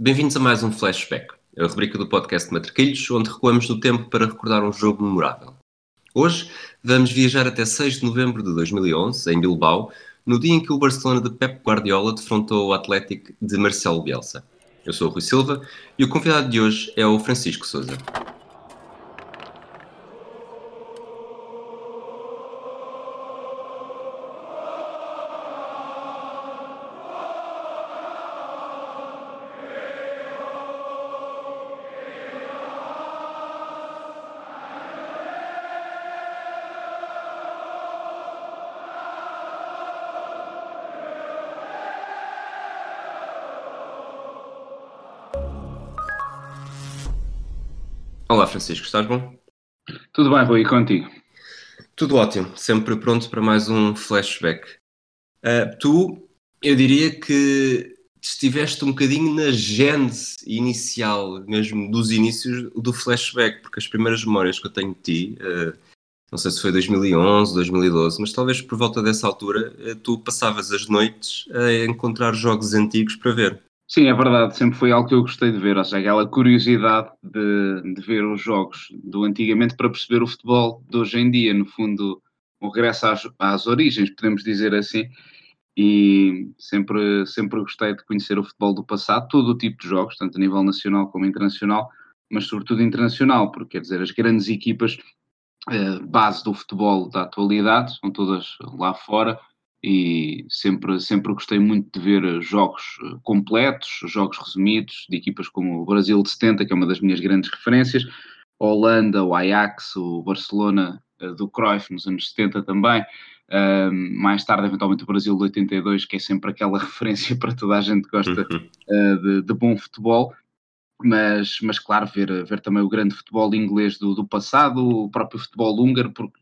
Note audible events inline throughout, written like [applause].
Bem-vindos a mais um Flashback, a rubrica do podcast Matraquilhos, onde recuamos no tempo para recordar um jogo memorável. Hoje vamos viajar até 6 de novembro de 2011, em Bilbao, no dia em que o Barcelona de Pep Guardiola defrontou o Atlético de Marcelo Bielsa. Eu sou o Rui Silva e o convidado de hoje é o Francisco Souza. Francisco, estás bom? Tudo bem, Rui, e contigo? Tudo ótimo, sempre pronto para mais um flashback. Uh, tu, eu diria que estiveste um bocadinho na gênese inicial, mesmo dos inícios do flashback, porque as primeiras memórias que eu tenho de ti, uh, não sei se foi 2011, 2012, mas talvez por volta dessa altura, uh, tu passavas as noites a encontrar jogos antigos para ver. Sim, é verdade, sempre foi algo que eu gostei de ver, ou seja, aquela curiosidade de, de ver os jogos do antigamente para perceber o futebol de hoje em dia, no fundo, o regresso às, às origens, podemos dizer assim, e sempre, sempre gostei de conhecer o futebol do passado, todo o tipo de jogos, tanto a nível nacional como internacional, mas sobretudo internacional, porque quer dizer, as grandes equipas eh, base do futebol da atualidade são todas lá fora, e sempre, sempre gostei muito de ver jogos eh, completos, jogos resumidos, de equipas como o Brasil de 70, que é uma das minhas grandes referências, a Holanda, o Ajax, o Barcelona eh, do Cruyff nos anos 70 também, mais tarde eventualmente o Brasil de 82, que é sempre aquela [laughs] referência para toda a gente que gosta uh, de, de, bom futebol, mas, mas claro, ver, ver também o grande futebol inglês do, do passado, o próprio futebol húngaro, porque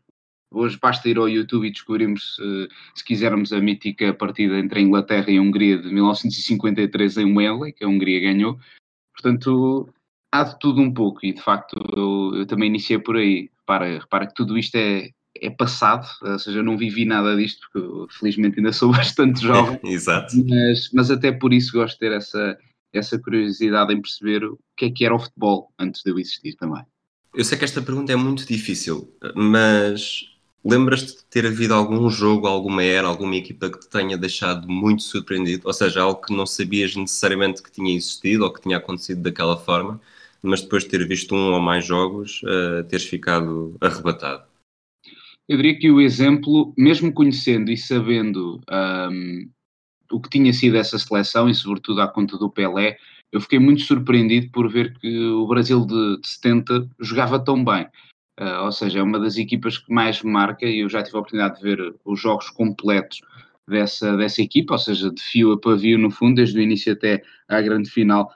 Hoje basta ir ao YouTube e descobrirmos, eh, se quisermos, a mítica partida entre a Inglaterra e a Hungria de 1953 em Wembley, que a Hungria ganhou. Portanto, há de tudo um pouco e, de facto, eu, eu também iniciei por aí. Repara, repara que tudo isto é, é passado, ou seja, eu não vivi nada disto, porque felizmente ainda sou [laughs] bastante jovem. [laughs] Exato. Mas, mas até por isso gosto de ter essa, essa curiosidade em perceber o que é que era o futebol antes de eu existir também. Eu sei que esta pergunta é muito difícil, mas Lembras-te de ter havido algum jogo, alguma era, alguma equipa que te tenha deixado muito surpreendido? Ou seja, algo que não sabias necessariamente que tinha existido ou que tinha acontecido daquela forma, mas depois de ter visto um ou mais jogos, uh, teres ficado arrebatado? Eu diria que o exemplo, mesmo conhecendo e sabendo um, o que tinha sido essa seleção, e sobretudo à conta do Pelé, eu fiquei muito surpreendido por ver que o Brasil de, de 70 jogava tão bem. Uh, ou seja, é uma das equipas que mais marca e eu já tive a oportunidade de ver os jogos completos dessa, dessa equipa, ou seja, de fio a pavio no fundo, desde o início até à grande final.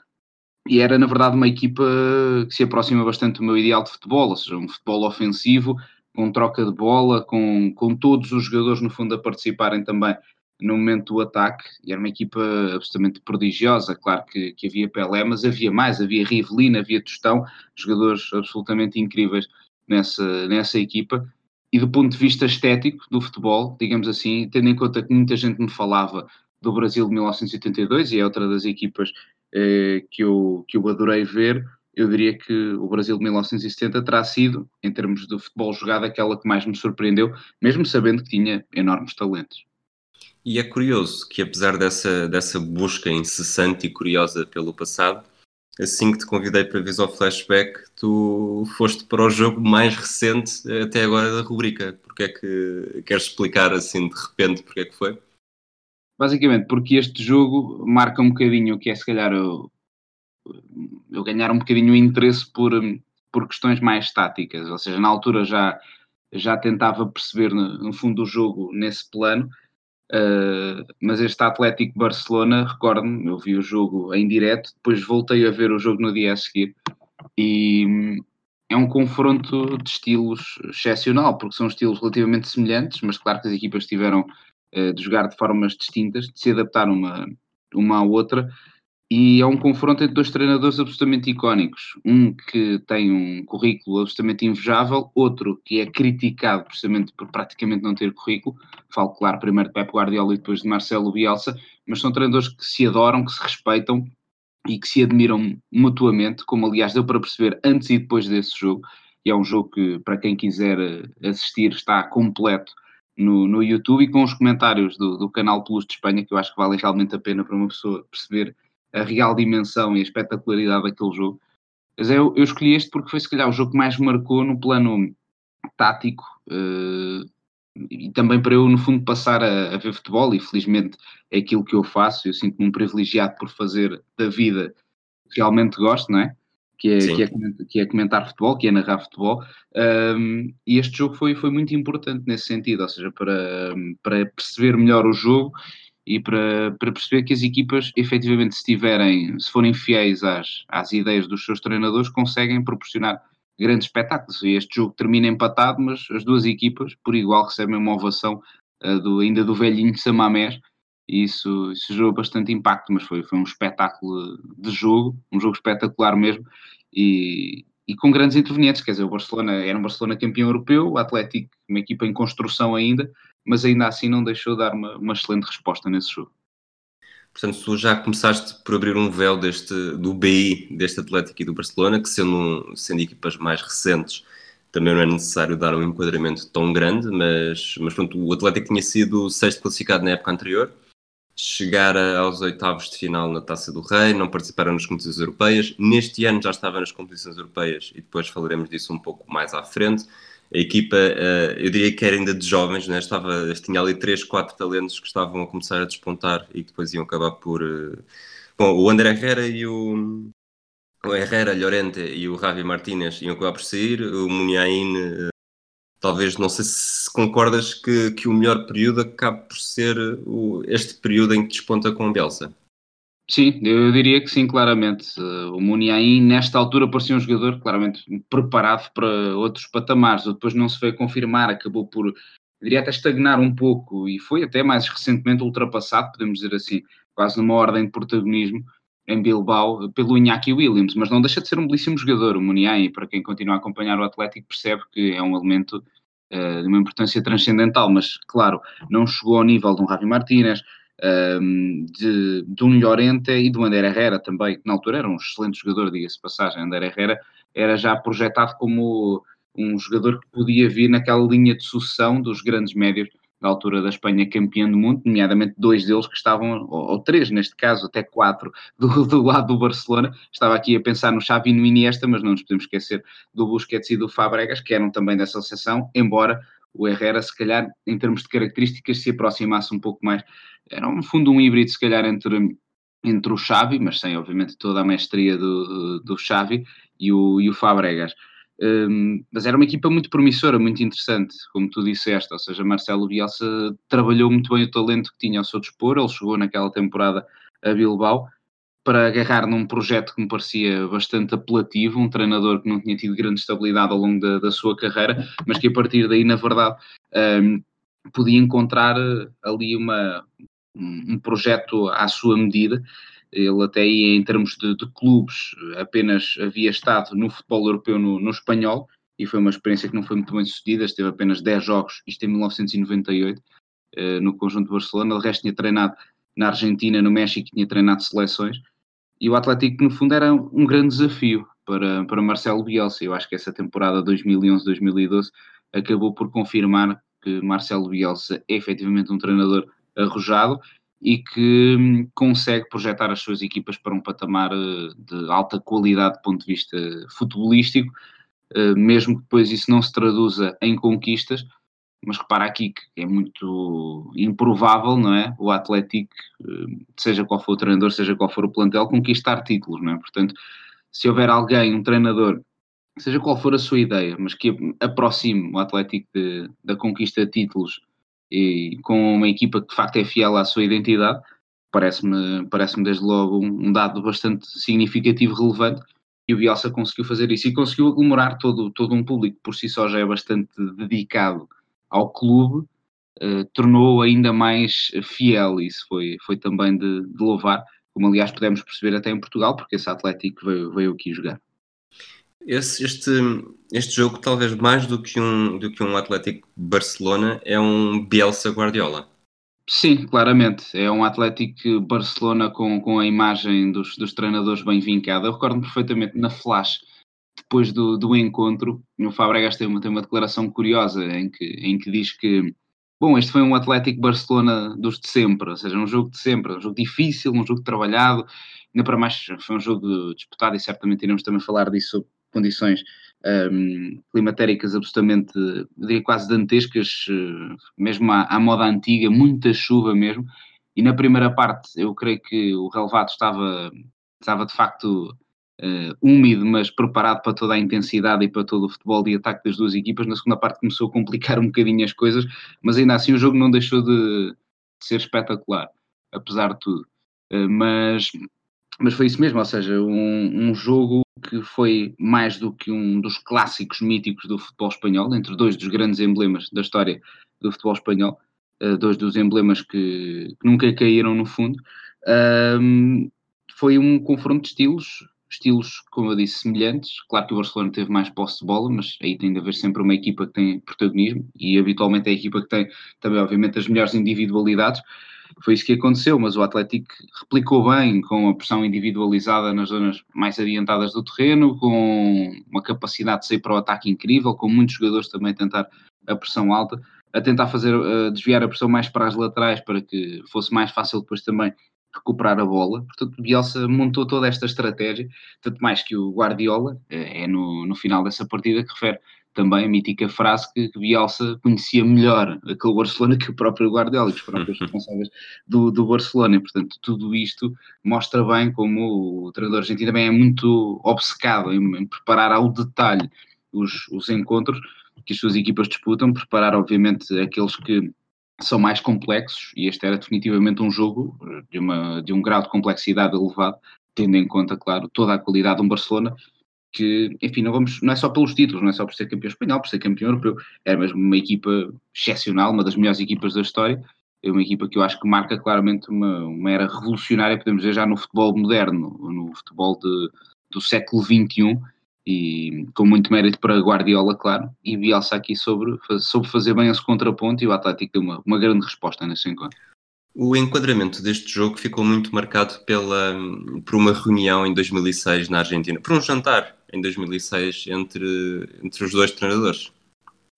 E era, na verdade, uma equipa que se aproxima bastante do meu ideal de futebol, ou seja, um futebol ofensivo, com troca de bola, com, com todos os jogadores, no fundo, a participarem também no momento do ataque, e era uma equipa absolutamente prodigiosa, claro que, que havia Pelé, mas havia mais, havia Rivelino, havia Tostão, jogadores absolutamente incríveis nessa, nessa equipa. E do ponto de vista estético do futebol, digamos assim, tendo em conta que muita gente me falava do Brasil de 1982, e é outra das equipas eh, que, eu, que eu adorei ver, eu diria que o Brasil de 1970 terá sido, em termos de futebol jogado, aquela que mais me surpreendeu, mesmo sabendo que tinha enormes talentos. E é curioso que, apesar dessa, dessa busca incessante e curiosa pelo passado, assim que te convidei para ver o flashback, tu foste para o jogo mais recente até agora da rubrica. Porque é que queres explicar assim de repente porque é que foi? Basicamente, porque este jogo marca um bocadinho o que é se calhar eu, eu ganhar um bocadinho o interesse por, por questões mais táticas. Ou seja, na altura já, já tentava perceber no, no fundo o jogo nesse plano Uh, mas este Atlético Barcelona, recordo-me, eu vi o jogo em direto, depois voltei a ver o jogo no dia a seguir. E hum, é um confronto de estilos excepcional, porque são estilos relativamente semelhantes, mas claro que as equipas tiveram uh, de jogar de formas distintas, de se adaptar uma, uma à outra, e é um confronto entre dois treinadores absolutamente icónicos. Um que tem um currículo absolutamente invejável, outro que é criticado precisamente por praticamente não ter currículo. Falo, claro, primeiro de Pep Guardiola e depois de Marcelo Bielsa, mas são treinadores que se adoram, que se respeitam e que se admiram mutuamente, como aliás deu para perceber antes e depois desse jogo, e é um jogo que, para quem quiser assistir, está completo no, no YouTube e com os comentários do, do canal Plus de Espanha, que eu acho que vale realmente a pena para uma pessoa perceber a real dimensão e a espetacularidade daquele jogo. Mas eu, eu escolhi este porque foi, se calhar, o jogo que mais marcou no plano tático uh, e também para eu, no fundo, passar a, a, ver futebol. E felizmente é aquilo que eu faço. Eu sinto-me um privilegiado por fazer da vida realmente gosto, não é? Que é, que é, que, é, comentar futebol, que é narrar futebol. Um, e este jogo foi, foi muito importante nesse sentido, ou seja, para, para perceber melhor o jogo e para, para perceber que as equipas, efetivamente, se tiverem, se forem fiéis às, às ideias dos seus treinadores, conseguem proporcionar grandes espetáculos. E este jogo termina empatado, mas as duas equipas, por igual, recebem uma ovação uh, do, ainda do velhinho Samamés, e isso, isso gerou bastante impacto, mas foi, foi um espetáculo de jogo, um jogo espetacular mesmo, e, e com grandes intervenientes, quer dizer, o Barcelona era um Barcelona campeão europeu, o Atlético uma equipa em construção ainda, mas ainda assim não deixou de dar uma, uma excelente resposta nesse jogo. Portanto, tu já começaste por abrir um véu deste, do BI, deste Atlético e do Barcelona, que sendo, sendo equipas mais recentes, também não é necessário dar um enquadramento tão grande, mas, mas pronto, o Atlético tinha sido sexto classificado na época anterior, chegar aos oitavos de final na Taça do Rei, não participaram nas competições europeias, neste ano já estava nas competições europeias e depois falaremos disso um pouco mais à frente a equipa, uh, eu diria que era ainda de jovens, né? Estava, tinha ali 3, 4 talentos que estavam a começar a despontar e que depois iam acabar por. Uh... Bom, o André Herrera e o. O Herrera, Llorente e o Javi Martínez iam acabar por sair, o Muniain, uh, talvez, não sei se concordas que, que o melhor período acabe por ser o, este período em que desponta com a Bielsa. Sim, eu diria que sim, claramente. O Muniain, nesta altura, parecia um jogador claramente preparado para outros patamares. O depois não se veio confirmar, acabou por, diria até estagnar um pouco e foi até mais recentemente ultrapassado, podemos dizer assim, quase numa ordem de protagonismo em Bilbao pelo Iñaki Williams, mas não deixa de ser um belíssimo jogador, o Muniain, para quem continua a acompanhar o Atlético percebe que é um elemento uh, de uma importância transcendental, mas claro, não chegou ao nível de um Javi Martínez, de, de um Llorente e do Ander Herrera também, que na altura era um excelente jogador, diga-se passagem. Ander Herrera era já projetado como um jogador que podia vir naquela linha de sucessão dos grandes médios da altura da Espanha campeã do mundo, nomeadamente dois deles que estavam, ou, ou, três neste caso, até quatro, do, do, lado do Barcelona. Estava aqui a pensar no Xavi e no Iniesta, mas não nos podemos esquecer do Busquets e do Fabregas, que eram também dessa associação, embora o Herrera, se calhar, em termos de características, se aproximasse um pouco mais. Era, no fundo, um híbrido, se calhar, entre, entre o Xavi, mas sem, obviamente, toda a mestria do, do Xavi e o, e o Fabregas. Um, mas era uma equipa muito promissora, muito interessante, como tu disseste, ou seja, Marcelo Bielsa trabalhou muito bem o talento que tinha ao seu dispor, ele chegou naquela temporada a Bilbao, para agarrar num projeto que me parecia bastante apelativo, um treinador que não tinha tido grande estabilidade ao longo da, da sua carreira, mas que a partir daí, na verdade, um, podia encontrar eh, ali uma, um projeto à sua medida. Ele até aí, em termos de, de clubes, apenas havia estado no futebol europeu no, no, espanhol, e foi uma experiência que não foi muito bem sucedida, esteve apenas 10 jogos, isto em 1998, eh, no conjunto de Barcelona, o resto tinha treinado na Argentina, no México, tinha treinado seleções, e o Atlético, no fundo, era um grande desafio para, para Marcelo Bielsa. Eu acho que essa temporada 2011-2012 acabou por confirmar que Marcelo Bielsa é efetivamente um treinador arrojado e que hum, consegue projetar as suas equipas para um patamar eh, de alta qualidade do ponto de vista futebolístico, eh, mesmo que depois isso não se traduza em conquistas, mas repara aqui que é muito improvável, não é? O Atlético, eh, seja qual for o treinador, seja qual for o plantel, conquistar títulos, não é? Portanto, se houver alguém, um treinador, seja qual for a sua ideia, mas que aproxime o Atlético de, da conquista de títulos e com uma equipa que de facto é fiel à sua identidade, parece-me parece desde logo um, dado bastante significativo, relevante, e o Bielsa conseguiu fazer isso e conseguiu aglomerar todo, todo um público por si só já é bastante dedicado ao clube, uh, tornou ainda mais fiel. Isso foi, foi também de, de, louvar, como aliás pudemos perceber até em Portugal, porque esse Atlético veio, veio aqui jogar. Esse, este, este jogo, talvez mais do que um, do que um Atlético Barcelona, é um Bielsa Guardiola. Sim, claramente. É um Atlético Barcelona com, com a imagem dos, dos treinadores bem vincada. Eu recordo-me perfeitamente na Flash, depois do, do encontro, o Fabregas tem uma, tem uma declaração curiosa em que, em que diz que Bom, este foi um Atlético Barcelona dos de sempre, ou seja, um jogo de sempre, um jogo difícil, um jogo trabalhado, ainda para mais foi um jogo disputado e certamente iremos também falar disso condições um, climatéricas absolutamente, diria quase dantescas, eh, mesmo à, à, moda antiga, muita chuva mesmo, e na primeira parte eu creio que o relevado estava, estava de facto uh, úmido, mas preparado para toda a intensidade e para todo o futebol de ataque das duas equipas. Na segunda parte começou a complicar um bocadinho as coisas, mas ainda assim o jogo não deixou de, de ser espetacular, apesar de tudo. Uh, mas, mas foi isso mesmo, ou seja, um, um jogo que foi mais do que um dos clássicos míticos do futebol espanhol, entre dois dos grandes emblemas da história do futebol espanhol, uh, dois dos emblemas que, que, nunca caíram no fundo. Uh, foi um confronto de estilos estilos, como eu disse, semelhantes. Claro que o Barcelona teve mais posse de bola, mas aí tem de haver sempre uma equipa que tem protagonismo e habitualmente é a equipa que tem também, obviamente, as melhores individualidades. Foi isso que aconteceu, mas o Atlético replicou bem com a pressão individualizada nas zonas mais adiantadas do terreno, com uma capacidade de sair para o ataque incrível, com muitos jogadores também a tentar a pressão alta, a tentar fazer uh, desviar a pressão mais para as laterais para que fosse mais fácil depois também recuperar a bola. Portanto, Bielsa montou toda esta estratégia, tanto mais que o Guardiola, é no, no final dessa partida, que refere também a mítica frase que, que Bielsa conhecia melhor aquele Barcelona que o próprio Guardiola, que os próprios responsáveis do, do Barcelona. E, portanto, tudo isto mostra bem como o treinador argentino também é muito obcecado em, em preparar ao detalhe os, os encontros que as suas equipas disputam, preparar, obviamente, aqueles que são mais complexos e este era definitivamente um jogo eh, de, uma, de um grau de complexidade elevado, tendo em conta, claro, toda a qualidade de um Barcelona que, enfim, não, vamos, não é só pelos títulos, não é só por ser campeão espanhol, por ser campeão europeu, é mesmo uma equipa excepcional, uma das melhores equipas da história, é uma equipa que eu acho que marca claramente uma, uma era revolucionária, podemos dizer já no futebol moderno, no futebol de, do século XXI, e com muito mérito para Guardiola, claro, e Bielsa aqui sobre, sobre fazer bem esse contraponto e o Atlético deu uma, uma grande resposta nesse encontro. O enquadramento deste jogo ficou muito marcado pela, por uma reunião em 2006 na Argentina, por um jantar em 2006 entre, entre os dois treinadores.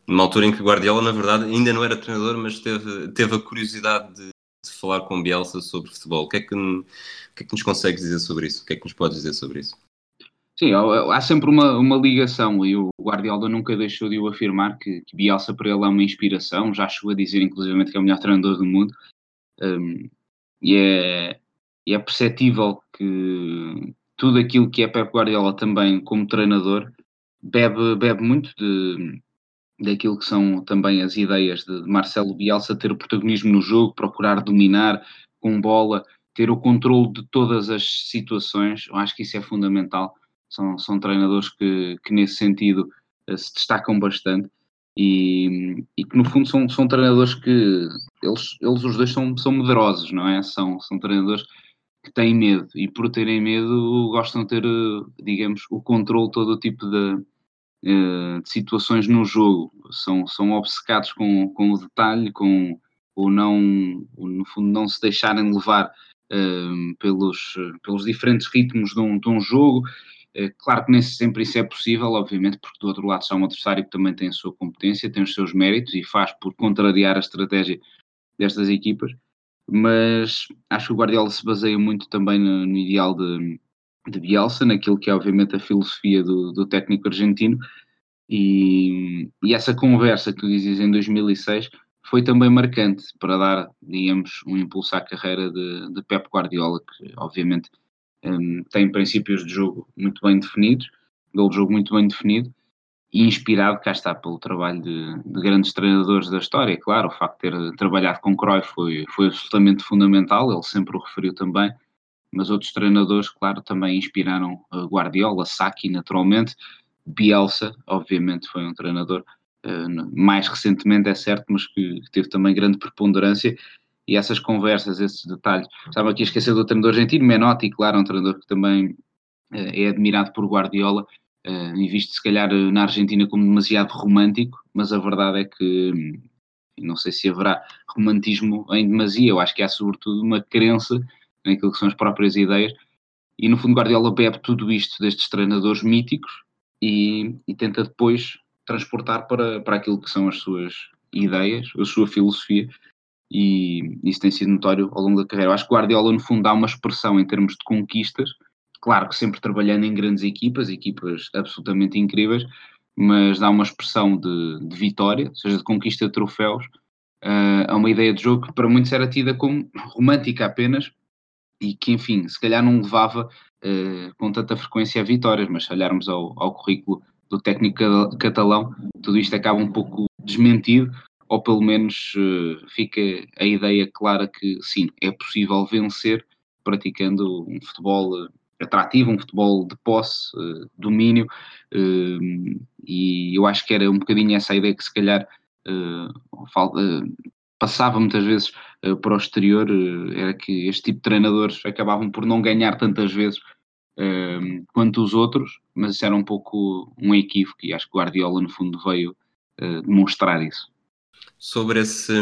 Numa altura em que Guardiola, na verdade, ainda não era treinador, mas teve, teve a curiosidade de, de falar com Bielsa sobre futebol. O que, é que, o que é que nos consegues dizer sobre isso? O que é que nos podes dizer sobre isso? Sim, há sempre uma, uma ligação e o Guardiola nunca deixou de o afirmar que, que Bielsa para ele é uma inspiração, já chegou a dizer inclusive que é o melhor treinador do mundo. Um, e, é, e é perceptível que tudo aquilo que é Pep Guardiola também como treinador bebe, bebe muito de, daquilo que são também as ideias de Marcelo Bielsa ter o protagonismo no jogo, procurar dominar com bola, ter o controle de todas as situações, eu acho que isso é fundamental são, são treinadores que, que nesse sentido uh, se destacam bastante e, e, que no fundo são, são treinadores que eles, eles os dois são, são medrosos, não é? São, são treinadores que têm medo e por terem medo gostam de ter, eh, digamos, o controle todo o tipo de, eh, de situações no jogo. São, são obcecados com, com o detalhe, com o não, no fundo, não se deixarem levar uh, pelos, pelos diferentes ritmos de um, de um jogo eh, claro que nem sempre isso é possível, obviamente, porque do outro lado está um adversário que também tem a sua competência, tem os seus méritos e faz por contrariar a estratégia destas equipas, mas acho que o Guardiola se baseia muito também no, no ideal de, de Bielsa, naquilo que é obviamente a filosofia do, do técnico argentino, e, e, essa conversa que tu dizes em 2006 foi também marcante para dar, digamos, um impulso à carreira de, de Pep Guardiola, que obviamente um, tem princípios de jogo muito bem definidos, de jogo muito bem definido e inspirado, cá está, pelo trabalho de, de, grandes treinadores da história. Claro, o facto de ter trabalhado com Cruyff foi, foi absolutamente fundamental, ele sempre o referiu também, mas outros treinadores, claro, também inspiraram Guardiola, Saki, naturalmente, Bielsa, obviamente, foi um treinador uh, mais recentemente, é certo, mas que teve também grande preponderância e essas conversas, esses detalhes. Estava aqui a esquecer do treinador argentino, Menotti, claro, um treinador que também uh, é admirado por Guardiola, uh, e visto se calhar na Argentina como demasiado romântico, mas a verdade é que, não sei se haverá romantismo em demasia, eu acho que há sobretudo uma crença naquilo que são as próprias ideias, e no fundo Guardiola bebe tudo isto destes treinadores míticos e, e tenta depois transportar para, para aquilo que são as suas ideias, a sua filosofia, e isso tem sido notório ao longo da carreira. Eu acho que Guardiola, no fundo, dá uma expressão em termos de conquistas, claro que sempre trabalhando em grandes equipas, equipas absolutamente incríveis, mas dá uma expressão de, de vitória, ou seja, de conquista de troféus, uh, a uma ideia de jogo que para muitos era tida como romântica apenas e que, enfim, se calhar não levava uh, com tanta frequência a vitórias, mas se olharmos ao, ao currículo do técnico catalão, tudo isto acaba um pouco desmentido, ou pelo menos uh, fica a ideia clara que sim, é possível vencer praticando um futebol atrativo, um futebol de posse, uh, domínio, e eu acho que era um bocadinho essa ideia que se calhar passava muitas vezes para o exterior, era que este tipo de treinadores acabavam por não ganhar tantas vezes quanto os outros, mas isso era um pouco um equívoco e acho que Guardiola no fundo veio demonstrar isso sobre esse.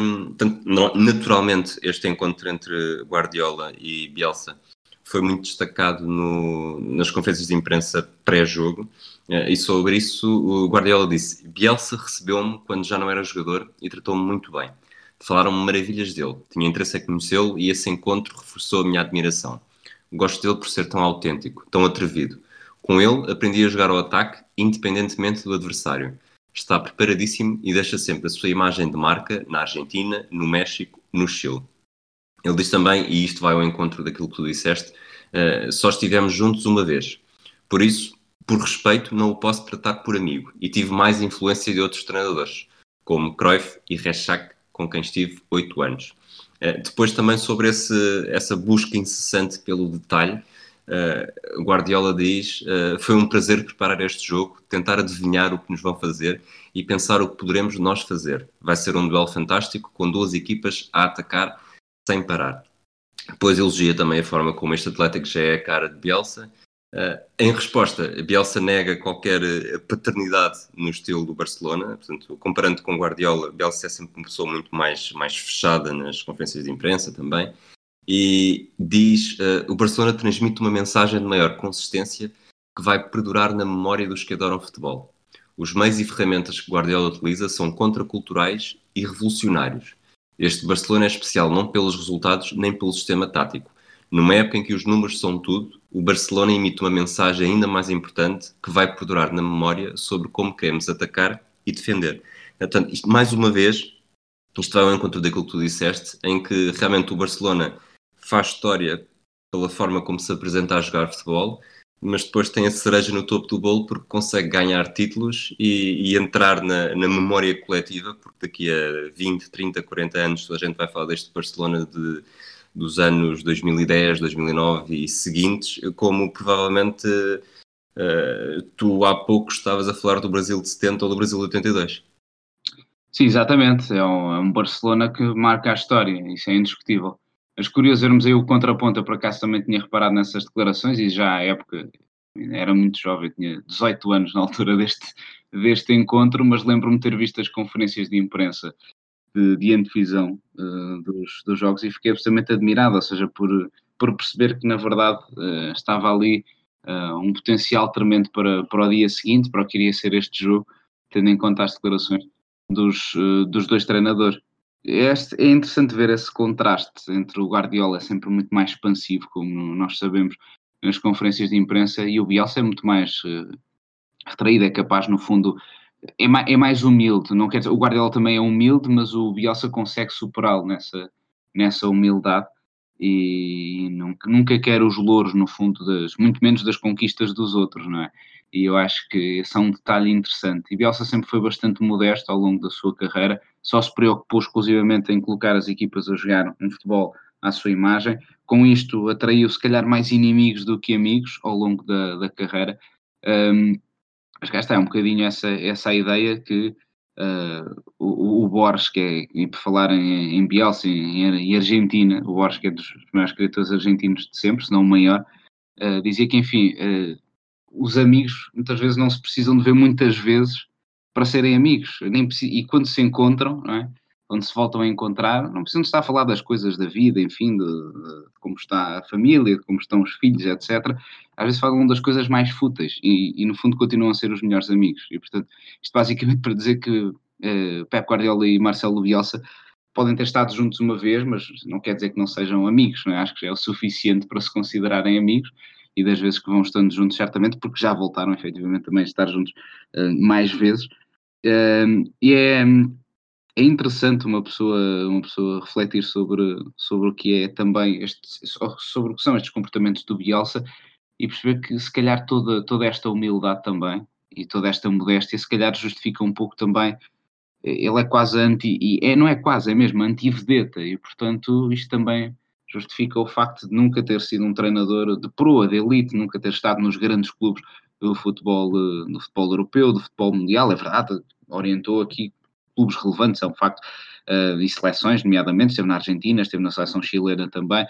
Naturalmente, este encontro entre Guardiola e Bielsa foi muito destacado no, nas conferências de imprensa pré-jogo. Eh, e sobre isso, o Guardiola disse: Bielsa recebeu-me quando já não era jogador e tratou-me muito bem. Falaram-me maravilhas dele, tinha interesse em conhecê-lo e esse encontro reforçou a minha admiração. Gosto dele por ser tão autêntico, tão atrevido. Com ele, aprendi a jogar ao ataque, independentemente do adversário está preparadíssimo e deixa sempre a sua imagem de marca na Argentina, no México, no Chile. Ele diz também, e isto vai ao encontro daquilo que tu disseste, uh, só estivemos juntos uma vez. Por isso, por respeito, não o posso tratar por amigo e tive mais influência de outros treinadores, como Cruyff e Reschak, com quem estive oito anos. Uh, depois também sobre esse, essa busca incessante pelo detalhe, Uh, Guardiola diz: uh, Foi um prazer preparar este jogo, tentar adivinhar o que nos vão fazer e pensar o que poderemos nós fazer. Vai ser um duelo fantástico com duas equipas a atacar sem parar. Depois elogia também a forma como este Atlético já é a cara de Bielsa. Uh, em resposta, Bielsa nega qualquer paternidade no estilo do Barcelona. Portanto, comparando com Guardiola, Bielsa é sempre uma pessoa muito mais, mais fechada nas conferências de imprensa também e diz: uh, o Barcelona transmite uma mensagem de maior consistência que vai perdurar na memória dos que adoram futebol. Os meios e ferramentas que Guardiola utiliza são contraculturais e revolucionários. Este Barcelona é especial não pelos resultados nem pelo sistema tático. Numa época em que os números são tudo, o Barcelona emite uma mensagem ainda mais importante que vai perdurar na memória sobre como queremos atacar e defender. Portanto, isto, mais uma vez, isto vai ao encontro daquilo que tu disseste, em que realmente o Barcelona faz história pela forma como se apresenta a jogar futebol, mas depois tem a cereja no topo do bolo porque consegue ganhar títulos e, e entrar na, na, memória coletiva, porque daqui a 20, 30, 40 anos a gente vai falar deste Barcelona de, dos anos 2010, 2009 e seguintes, como provavelmente uh, tu há pouco estavas a falar do Brasil de 70 ou do Brasil de 82. Sim, exatamente. É um, é um Barcelona que marca a história, isso é indiscutível. Mas curioso vermos aí o contraponto, por acaso também tinha reparado nessas declarações e já à época era muito jovem, tinha 18 anos na altura deste, deste encontro, mas lembro-me ter visto as conferências de imprensa de, de antevisão uh, dos, dos jogos e fiquei absolutamente admirado, ou seja, por, por perceber que na verdade uh, estava ali uh, um potencial tremendo para, para o dia seguinte, para o que iria ser este jogo, tendo em conta as declarações dos, dos dois treinadores. Este, é interessante ver esse contraste entre o Guardiola, é sempre muito mais expansivo, como nós sabemos nas conferências de imprensa, e o Bielsa é muito mais uh, retraído, é capaz, no fundo, é mais, é mais humilde. Não quer dizer, o Guardiola também é humilde, mas o Bielsa consegue superá-lo nessa, nessa humildade e nunca, nunca quer os louros, no fundo, das, muito menos das conquistas dos outros, não é? E eu acho que esse é um detalhe interessante. E Bielsa sempre foi bastante modesto ao longo da sua carreira, só se preocupou exclusivamente em colocar as equipas a jogar um futebol à sua imagem. Com isto, atraiu se calhar mais inimigos do que amigos ao longo da, da carreira. Um, mas cá está, é um bocadinho essa, essa ideia que uh, o, o, Borges, que é, e por falar em, em Bielsa, em, Argentina, o Borges, que é dos maiores escritores argentinos de sempre, se não o maior, uh, dizia que, enfim, uh, os amigos muitas vezes não se precisam de ver muitas vezes para serem amigos, nem e quando se encontram, é? quando se voltam a encontrar, não precisam estar a falar das coisas da vida, enfim, de, de, como está a família, de como estão os filhos, etc. Às vezes falam das coisas mais fúteis e, e no fundo continuam a ser os melhores amigos. E portanto, isto basicamente [laughs] para dizer que eh, Pep Guardiola e Marcelo Bielsa podem ter estado juntos uma vez, mas não quer dizer que não sejam amigos, não é? Acho que é o suficiente para se considerarem amigos e das vezes que vão estando juntos, certamente, porque já voltaram efetivamente também a estar juntos uh, mais vezes. Uh, e é, é interessante uma pessoa, uma pessoa refletir sobre, sobre o que é também este, sobre o que são estes comportamentos do Bielsa e perceber que se calhar toda, toda esta humildade também e toda esta modéstia se calhar justifica um pouco também ele é quase anti, e é, não é quase, é mesmo anti-vedeta, e portanto isto também justifica o facto de nunca ter sido um treinador de proa, de elite, nunca ter estado nos grandes clubes do futebol, do futebol europeu, do futebol mundial, é verdade, orientou aqui clubes relevantes, é um facto, uh, e seleções, nomeadamente, esteve na Argentina, esteve na seleção chilena também,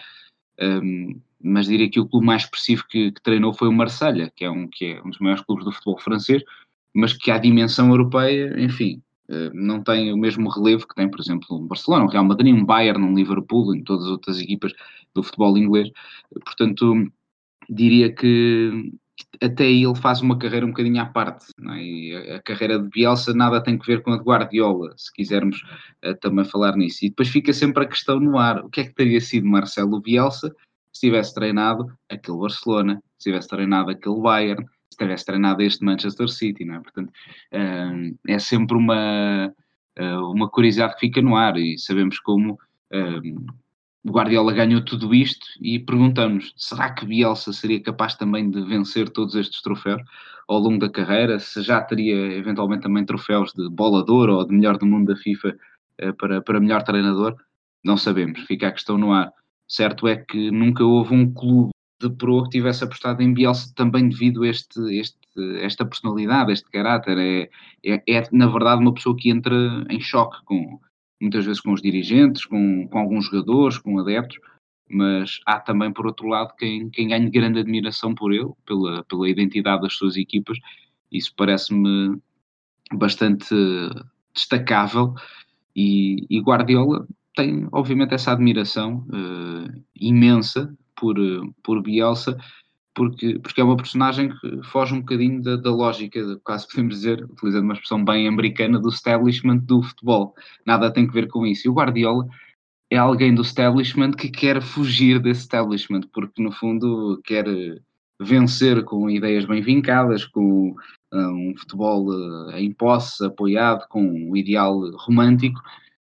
ehm, mas diria que o clube mais expressivo que, que, treinou foi o Marselha, que é, um, que é um dos maiores clubes do futebol francês, mas que à dimensão europeia, enfim, não tem o mesmo relevo que tem, por exemplo, o Barcelona, o Real Madrid, um Bayern, um Liverpool, em todas as outras equipas do futebol inglês. Portanto, diria que até ele faz uma carreira um bocadinho à parte. É? a, carreira de Bielsa nada tem que ver com a de Guardiola, se quisermos uh, também falar nisso. E depois fica sempre a questão no ar: o que é que teria sido Marcelo Bielsa se tivesse treinado aquele Barcelona, se tivesse treinado aquele Bayern, tivesse treinado este Manchester City? Não é? Portanto, uh, é sempre uma, uh, uma curiosidade que fica no ar e sabemos como. Guardiola ganhou tudo isto e perguntamos: será que Bielsa seria capaz também de vencer todos estes troféus ao longo da carreira? Se já teria eventualmente também troféus de bolador ou de melhor do mundo da FIFA eh, para, para melhor treinador? Não sabemos, fica a questão no ar. Certo é que nunca houve um clube de pro que tivesse apostado em Bielsa também devido a este, este, esta personalidade, este caráter. É, é, é, na verdade, uma pessoa que entra em choque com muitas vezes com os dirigentes, com, com alguns jogadores, com adeptos, mas há também, por outro lado, quem, quem ganha grande admiração por ele, pela, pela identidade das suas equipas. Isso parece-me bastante destacável. E, e, Guardiola tem, obviamente, essa admiração uh, imensa por, por Bielsa, porque, porque é uma personagem que foge um bocadinho da, da lógica, quase [laughs] podemos dizer, utilizando uma expressão bem americana, do establishment do futebol. Nada tem que ver com isso. E o Guardiola é alguém do establishment que quer fugir desse establishment, porque no fundo quer vencer com ideias bem vincadas, com ah, um futebol em posse, apoiado, com um ideal romântico,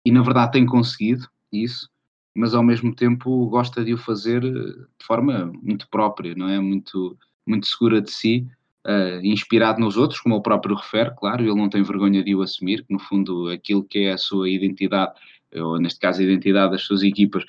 e na verdade tem conseguido isso mas ao mesmo tempo gosta de o fazer eh, de forma muito própria, não é? Muito, muito segura de si, uh, inspirado nos outros, como o próprio refere, claro, ele não tem vergonha de o assumir, que no fundo aquilo que é a sua identidade, ou neste caso a identidade das suas equipas,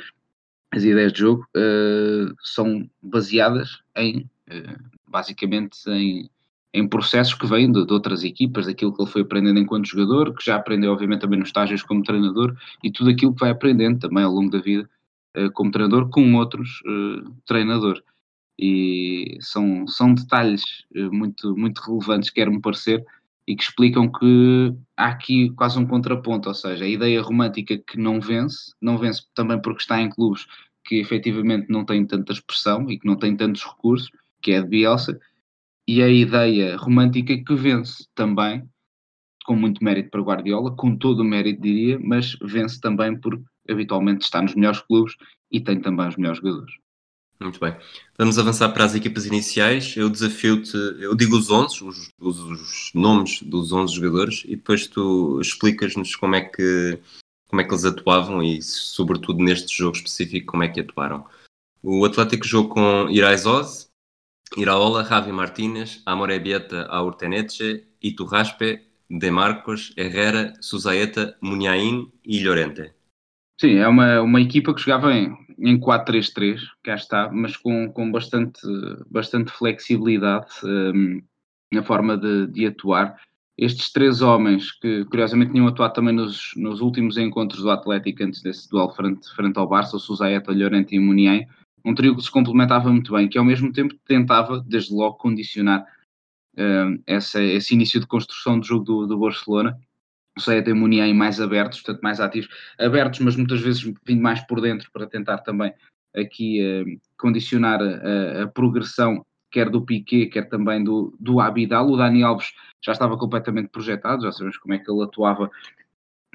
as ideias de jogo, uh, são baseadas em, uh, basicamente, em em processos que vêm de, de, outras equipas, daquilo que ele foi aprendendo enquanto jogador, que já aprendeu, obviamente, também nos estágios como treinador, e tudo aquilo que vai aprendendo também ao longo da vida uh, como treinador com outros uh, treinadores. E são, são detalhes uh, muito, muito relevantes, quer-me parecer, e que explicam que há aqui quase um contraponto, ou seja, a ideia romântica que não vence, não vence também porque está em clubes que efetivamente não têm tanta expressão e que não têm tantos recursos, que é de Bielsa, e a ideia romântica que vence também, com muito mérito para Guardiola, com todo o mérito diria, mas vence também porque habitualmente está nos melhores clubes e tem também os melhores jogadores. Muito bem. Vamos avançar para as equipas iniciais. Eu desafio-te, eu digo os 11, os, os, os, nomes dos 11 jogadores e depois tu explicas-nos como é que como é que eles atuavam e sobretudo neste jogo específico como é que atuaram. O Atlético jogou com Iraizoz, Iraola, Javi Martínez, Amorebieta, Aurteneche, Iturraspe, De Marcos, Herrera, Suzaeta, Munhain e Llorente. Sim, é uma, uma equipa que jogava em, em 4-3-3, cá está, mas com, com bastante, bastante flexibilidade um, na forma de, de, atuar. Estes três homens, que curiosamente tinham atuado também nos, nos últimos encontros do Atlético antes desse duelo frente, frente ao Barça, o Llorente e Munhain, um trio que se complementava muito bem, que ao mesmo tempo tentava, desde logo, condicionar uh, essa, esse início de construção do jogo do, do Barcelona. Sei a hegemonia aí mais abertos, portanto mais ativos, abertos, mas muitas vezes vindo mais por dentro para tentar também aqui uh, condicionar a, a, progressão quer do Piquet, quer também do, do Abidal. O Dani Alves já estava completamente projetado, já sabemos como é que ele atuava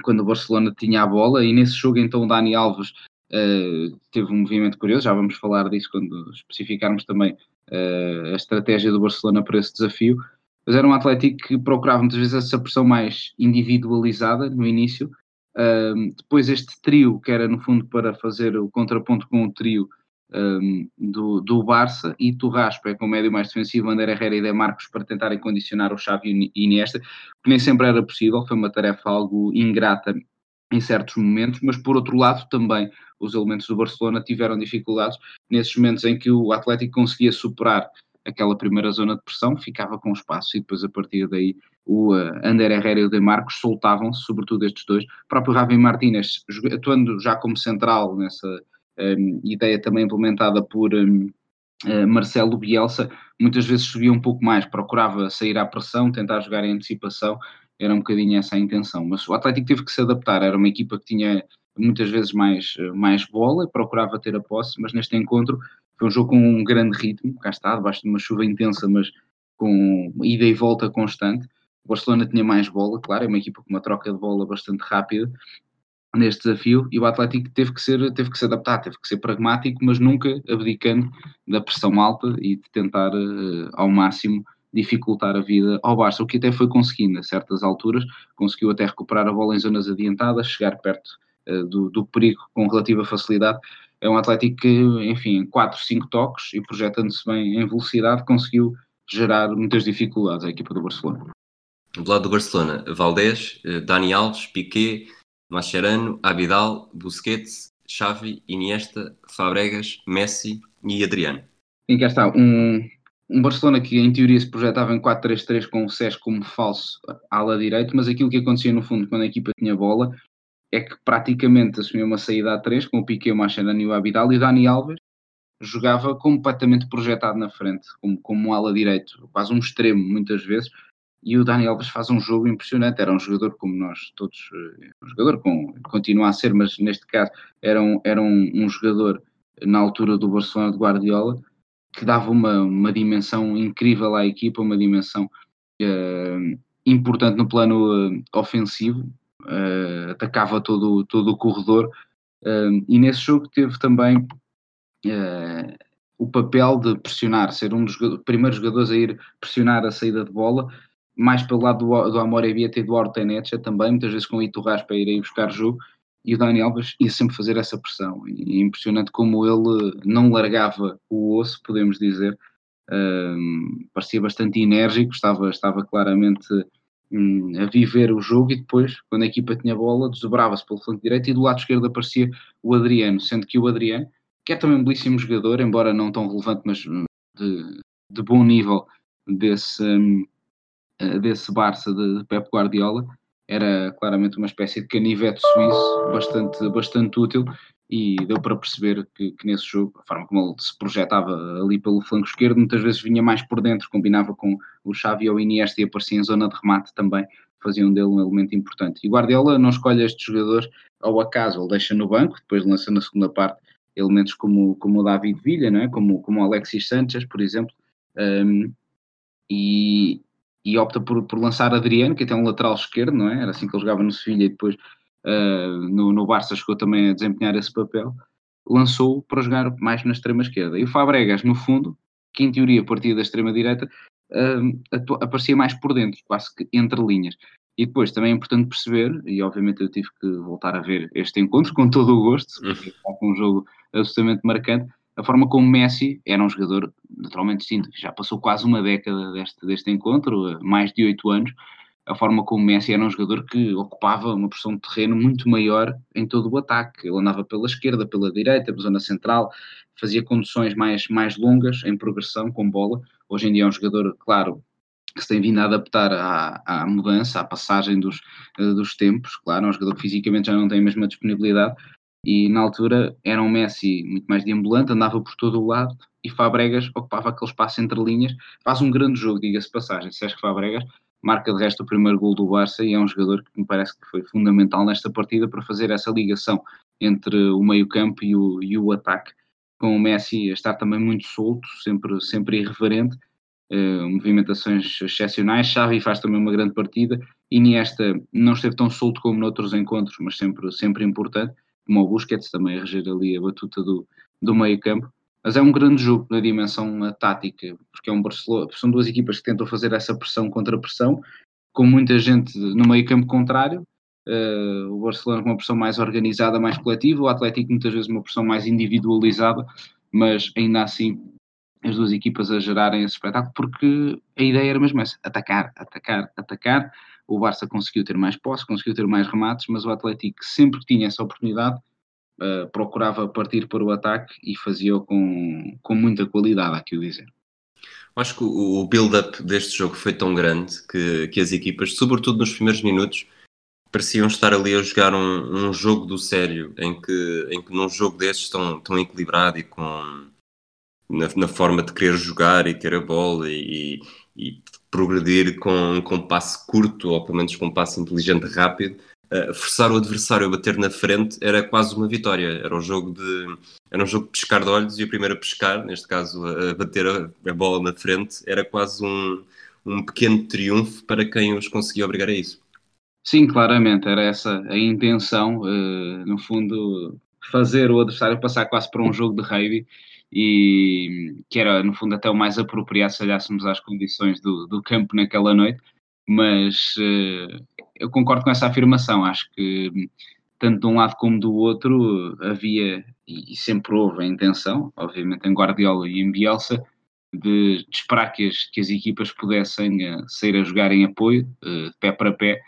quando o Barcelona tinha a bola, e nesse jogo então o Dani Alves uh, teve um movimento curioso, já vamos falar disso quando especificarmos também uh, a estratégia do Barcelona para esse desafio, mas era um Atlético que procurava muitas vezes essa pressão mais individualizada no início, uh, depois este trio, que era no fundo para fazer o contraponto com o trio um, do, do Barça e Turrasco é com o médio mais defensivo, André Herrera e De Marcos para tentarem condicionar o Xavi e Iniesta, que nem sempre era possível, foi uma tarefa algo ingrata em certos momentos, mas por outro lado também os elementos do Barcelona tiveram dificuldades nesses momentos em que o Atlético conseguia superar aquela primeira zona de pressão, ficava com espaço e depois a partir daí o uh, Ander Herrera e o De Marcos soltavam-se, sobretudo estes dois. O próprio Ravi Martínez, atuando já como central nessa um, ideia também implementada por um, uh, eh, Marcelo Bielsa, muitas vezes subia um pouco mais, procurava sair à pressão, tentar jogar em antecipação, era um bocadinho essa a intenção. Mas o Atlético teve que se adaptar, era uma equipa que tinha muitas vezes mais, mais bola, procurava ter a posse, mas neste encontro foi um jogo com um grande ritmo, cá está, debaixo de uma chuva intensa, mas com ida e volta constante. O Barcelona tinha mais bola, claro, é uma equipa com uma troca de bola bastante rápida, neste desafio e o Atlético teve que ser teve que se adaptar, teve que ser pragmático, mas nunca abdicando da pressão alta e de tentar uh, ao máximo dificultar a vida ao Barça, o que até foi conseguindo a certas alturas, conseguiu até recuperar a bola em zonas adiantadas, chegar perto uh, do, do, perigo com relativa facilidade. É um Atlético que, enfim, 4, 5 toques e projetando-se bem em velocidade, conseguiu gerar muitas dificuldades à equipa do Barcelona. Do lado do Barcelona, Valdés, eh, Dani Alves, Piquet, Mascherano, Abidal, Busquets, Xavi, Iniesta, Fabregas, Messi e Adriano. Sim, cá está. Um, um Barcelona que em teoria se projetava em 4-3-3 com o Sérgio como falso ala direito, mas aquilo que acontecia no fundo quando a equipa tinha bola é que praticamente assumia uma saída a 3 com o Piquet, o Mascherano e o Abidal e o Dani Alves jogava completamente projetado na frente, como, como um ala direito, quase um extremo muitas vezes, e o Dani Alves faz um jogo impressionante. Era um jogador como nós todos, eh, um jogador com, continua a ser, mas neste caso era um, era um, um jogador na altura do Barcelona de Guardiola que dava uma, uma dimensão incrível à equipa, uma dimensão uh, importante no plano uh, ofensivo, uh, atacava todo, todo o corredor e nesse jogo teve também o papel de pressionar, ser um dos primeiros jogadores a ir pressionar a saída de bola mais pelo lado do, do Amorebieta e do Ortenecha também, muitas vezes com o Iturras para ir aí buscar jogo, e o Dani Alves ia sempre fazer essa pressão. E é impressionante como ele não largava o osso, podemos dizer. Um, parecia bastante enérgico, estava, estava claramente um, a viver o jogo e depois, quando a equipa tinha bola, desdobrava-se pelo flanco direito e do lado esquerdo aparecia o Adriano, sendo que o Adriano, que é também um belíssimo jogador, embora não tão relevante, mas hum, de, de bom nível desse, um, eh, desse Barça de Pep Guardiola era claramente uma espécie de canivete suíço bastante, bastante útil e deu para perceber que, que, nesse jogo, a forma como ele se projetava ali pelo flanco esquerdo, muitas vezes vinha mais por dentro, combinava com o Xavi ou o Iniesta e aparecia em zona de remate também, faziam dele um elemento importante. E Guardiola não escolhe estes jogadores ao acaso, ele deixa no banco, depois lança na segunda parte elementos como, como o David Villa, não é? como, como o Alexis Sanchez, por exemplo, um, e, e opta por, por lançar Adriano, que até é um lateral esquerdo, não é? Era assim que ele jogava no Sevilha e depois uh, no, no Barça chegou também a desempenhar esse papel. Lançou para jogar mais na extrema esquerda. E o Fabregas, no fundo, que em teoria partia da extrema direita, uh, aparecia mais por dentro, quase que entre linhas. E depois também é importante perceber, e obviamente eu tive que voltar a ver este encontro com todo o gosto, porque é um jogo absolutamente marcante, a forma como Messi era um jogador naturalmente distinto, já passou quase uma década deste, deste encontro, mais de oito anos, a forma como Messi era um jogador que ocupava uma porção de terreno muito maior em todo o ataque. Ele andava pela esquerda, pela direita, pela zona central, fazia conduções mais, mais longas em progressão com bola. Hoje em dia é um jogador, claro, que se tem vindo a adaptar à, à mudança, à passagem dos, dos tempos. Claro, é um jogador que fisicamente já não tem a mesma disponibilidade, e na altura era um Messi muito mais deambulante, andava por todo o lado e Fabregas ocupava aquele espaço entre linhas. Faz um grande jogo, diga-se passagem, Sérgio Fabregas, marca de resto o primeiro gol do Barça e é um jogador que me parece que foi fundamental nesta partida para fazer essa ligação entre o meio-campo e o, e o ataque, com o Messi a estar também muito solto, sempre, sempre irreverente, uh, movimentações excepcionais. Xavi faz também uma grande partida. Iniesta não esteve tão solto como noutros encontros, mas sempre, sempre importante, como o Busquets também a reger ali a batuta do, do meio-campo. Mas é um grande jogo na dimensão tática, porque é um são duas equipas que tentam fazer essa pressão contra pressão, com muita gente no meio-campo contrário. Uh, o Barcelona com uma pressão mais organizada, mais coletiva, o Atlético muitas vezes uma pressão mais individualizada, mas ainda assim as duas equipas a gerarem esse espetáculo, porque a ideia era mesmo essa: atacar, atacar, atacar. O Barça conseguiu ter mais posse, conseguiu ter mais remates, mas o Atlético sempre que tinha essa oportunidade uh, procurava partir para o ataque e fazia-o com, com muita qualidade, aqui o dizer. Acho que o build-up deste jogo foi tão grande que, que as equipas, sobretudo nos primeiros minutos, pareciam estar ali a jogar um, um jogo do sério, em que, em que num jogo destes tão, tão equilibrado e com na, na, forma de querer jogar e ter a bola e, e progredir com, com um passe curto ou pelo menos com um passe inteligente rápido, uh, forçar o adversário a bater na frente era quase uma vitória. Era um jogo de era um jogo de pescar de olhos e o primeiro a pescar, neste caso a, bater a, a, bola na frente, era quase um, um pequeno triunfo para quem os conseguia obrigar a isso. Sim, claramente, era essa a intenção, uh, no fundo, fazer o adversário passar quase para um jogo de rugby e que era no fundo até o mais apropriado se olhássemos às condições do, do campo naquela noite, mas uh, eu concordo com essa afirmação, acho que tanto de um lado como do outro havia e sempre houve a intenção, obviamente em Guardiola e em Bielsa, de, de esperar que as, que as equipas pudessem uh, sair a jogar em apoio, uh, pé para pé,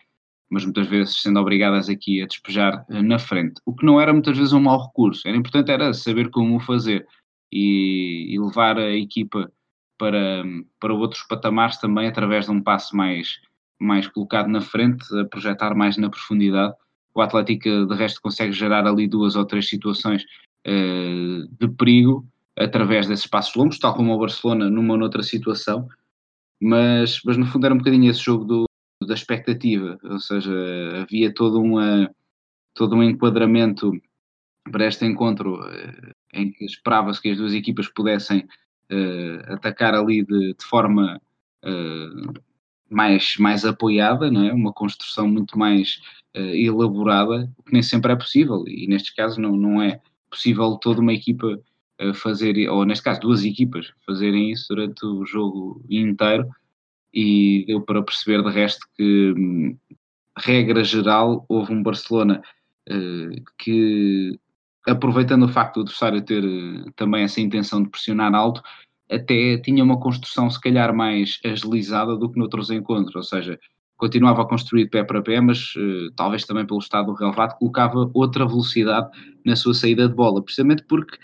mas muitas vezes sendo obrigadas aqui a despejar na frente. O que não era muitas vezes um mau recurso, era importante era saber como o fazer e, e levar a equipa para, para outros patamares também através de um passo mais, mais colocado na frente, a projetar mais na profundidade. O Atlético, de resto, consegue gerar ali duas ou três situações uh, de perigo através desses passos longos, tal como o Barcelona numa ou noutra situação, mas, mas no fundo era um bocadinho esse jogo do, da expectativa, ou seja, havia todo, uma, todo um enquadramento para este encontro uh, em que esperava-se que as duas equipas pudessem uh, atacar ali de, de forma uh, mais, mais apoiada, não é? uma construção muito mais uh, elaborada, o que nem sempre é possível, e nestes casos não, não é possível toda uma equipa fazer, ou neste caso duas equipas, fazerem isso durante o jogo inteiro, e deu para perceber de resto que, hum, regra geral, houve um Barcelona que aproveitando o facto do adversário ter eh, também essa intenção de pressionar alto, até tinha uma construção se calhar mais agilizada do que noutros encontros, ou seja, continuava a construir pé para pé, mas uh, talvez também pelo estado do relevado colocava outra velocidade na sua saída de bola, precisamente porque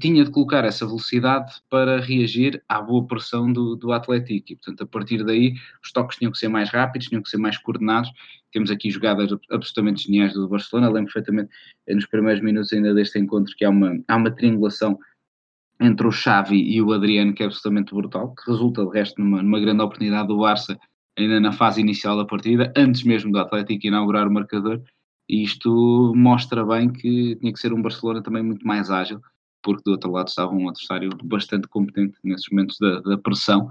tinha de colocar essa velocidade para reagir à boa pressão do, do Atlético, e portanto a partir daí os toques tinham que ser mais rápidos, tinham que ser mais coordenados, temos aqui jogadas absolutamente geniais do Barcelona. Lembro perfeitamente eh, nos primeiros minutos ainda deste encontro que há uma, há uma triangulação entre o Xavi e o Adriano que é absolutamente brutal, que resulta de resto numa, numa grande oportunidade do Barça ainda na fase inicial da partida, antes mesmo do Atlético inaugurar o marcador. E isto mostra bem que tinha que ser um Barcelona também muito mais ágil, porque do outro lado estava um adversário bastante competente nesses momentos da, da pressão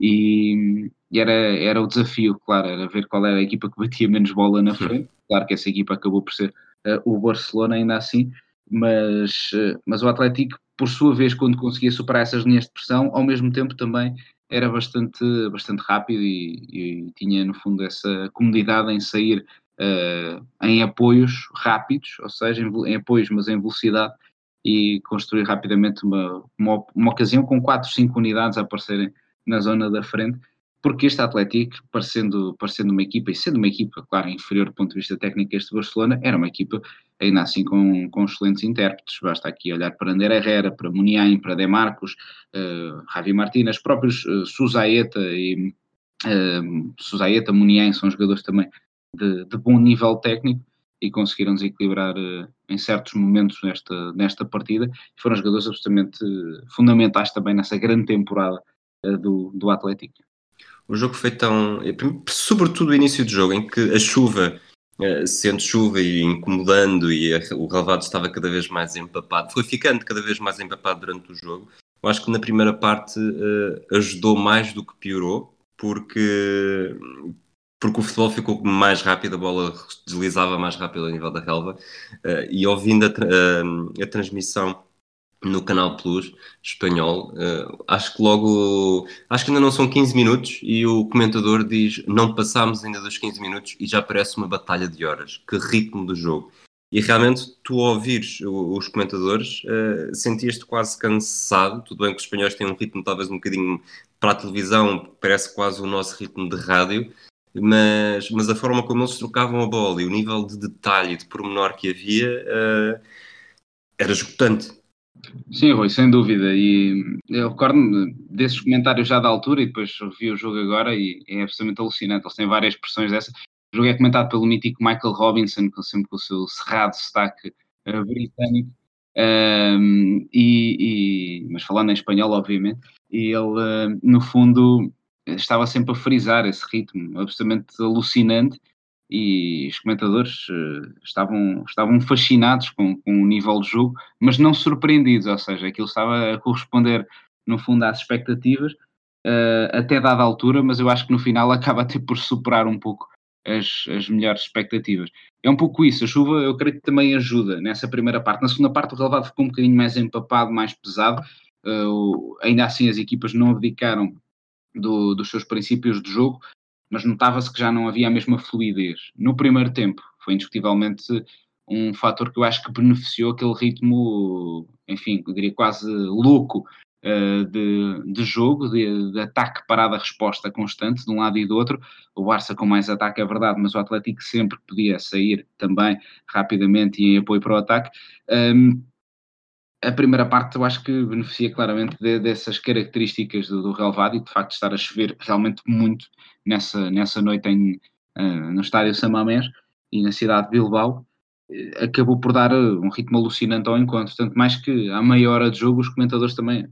e, e, era, era o desafio, claro, era ver qual era a equipa que batia menos bola na frente. Claro que essa equipa acabou por ser uh, o Barcelona, ainda assim, mas, uh, mas o Atlético, por sua vez, quando conseguia superar essas linhas de pressão, ao mesmo tempo também era bastante, bastante rápido e, e tinha, no fundo, essa comodidade em sair uh, em apoios rápidos, ou seja, em, em, apoios, mas em velocidade, e construir rapidamente uma, uma, uma ocasião com 4, 5 unidades a aparecerem na zona da frente, porque este Atlético, parecendo, parecendo uma equipa, e sendo uma equipa, claro, inferior do ponto de vista técnico este Barcelona, era uma equipa ainda assim com, com excelentes intérpretes, basta aqui olhar para Ander Herrera, para Muniain, para Demarcos, uh, Javi Martínez, próprios uh, Suzaeta e uh, Suzaeta, Muniain são jogadores também de, de bom nível técnico, e conseguiram desequilibrar uh, em certos momentos nesta, nesta partida e foram jogadores absolutamente fundamentais também nessa grande temporada uh, do, do Atlético. O jogo foi tão. Sobretudo o início do jogo, em que a chuva, eh, sendo chuva e incomodando, e o relevado estava cada vez mais empapado, foi ficando cada vez mais empapado durante o jogo. Eu acho que na primeira parte ajudou mais do que piorou, porque, porque o futebol ficou mais rápido, a bola deslizava mais rápido a nível da relva, uh, e ouvindo a, a, a transmissão no Canal Plus espanhol. Uh, acho que logo. Acho que ainda não são 15 minutos e o comentador diz: Não passámos ainda dos 15 minutos e já parece uma batalha de horas. Que ritmo do jogo. E realmente, tu ouvires os comentadores, uh, sentias-te quase cansado. Tudo bem que os espanhóis têm um ritmo talvez um bocadinho para a televisão, parece quase o nosso ritmo de rádio, mas, mas a forma como eles trocavam a bola e o nível de detalhe e de pormenor que havia uh, era esgotante Sim, Rui, sem dúvida. E eu recordo-me desses comentários já da altura e depois vi o jogo agora e é absolutamente alucinante. Eles têm várias expressões dessa. O jogo é comentado pelo mítico Michael Robinson, sempre com o seu cerrado sotaque uh, britânico. Um, e, e, mas falando em espanhol, obviamente, e ele, uh, no fundo, estava sempre a frisar esse ritmo absolutamente alucinante e os comentadores uh, estavam, estavam fascinados com, com o nível de jogo, mas não surpreendidos, ou seja, aquilo estava a corresponder, no fundo, às expectativas, uh, até dada altura, mas eu acho que no final [laughs] acaba até por superar um pouco as, as melhores expectativas. É um pouco isso, a chuva eu creio que também ajuda nessa primeira parte. Na segunda parte o relevado ficou um bocadinho mais empapado, mais pesado, uh, ainda assim as equipas não abdicaram do, dos seus princípios de jogo, mas notava-se que já não havia a mesma fluidez. No primeiro tempo, foi indiscutivelmente um fator que eu acho que beneficiou aquele ritmo, enfim, eu diria quase louco uh, de, de, jogo, de, de ataque, parada, resposta constante de um lado e do outro. O Barça com mais ataque, é verdade, mas o Atlético sempre podia sair também rapidamente e em apoio para o ataque. Um, a primeira parte eu acho que beneficia claramente de, dessas características do, do relevado e de facto estar a chover realmente muito nessa, nessa noite em, uh, no estádio Samamés e na cidade de Bilbao, uh, acabou por dar uh, um ritmo alucinante ao encontro. Tanto mais que à meia hora de jogo os comentadores também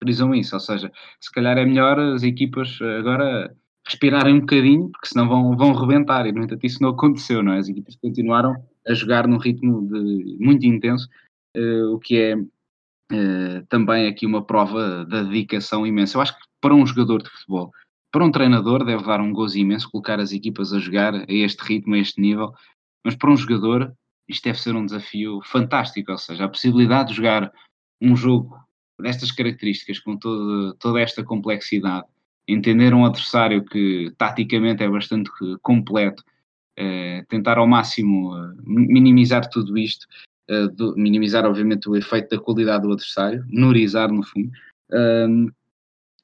frisam isso, ou seja, se calhar é melhor as equipas agora respirarem um bocadinho, porque senão vão, vão rebentar, e no entanto isso não aconteceu, não é? As equipas continuaram a jogar num ritmo de, muito intenso, o que é também aqui uma prova da dedicação imensa. Eu acho que para um jogador de futebol para um treinador deve dar um gozo imenso colocar as equipas a jogar a este ritmo, a este nível, mas para um jogador isto deve ser um desafio fantástico, ou seja, a possibilidade de jogar um jogo destas características, com toda, toda esta complexidade, entender um adversário que taticamente é bastante completo, eh, tentar ao máximo eh, minimizar tudo isto, eh, minimizar obviamente o efeito da qualidade do adversário, menorizar no fundo, ehm,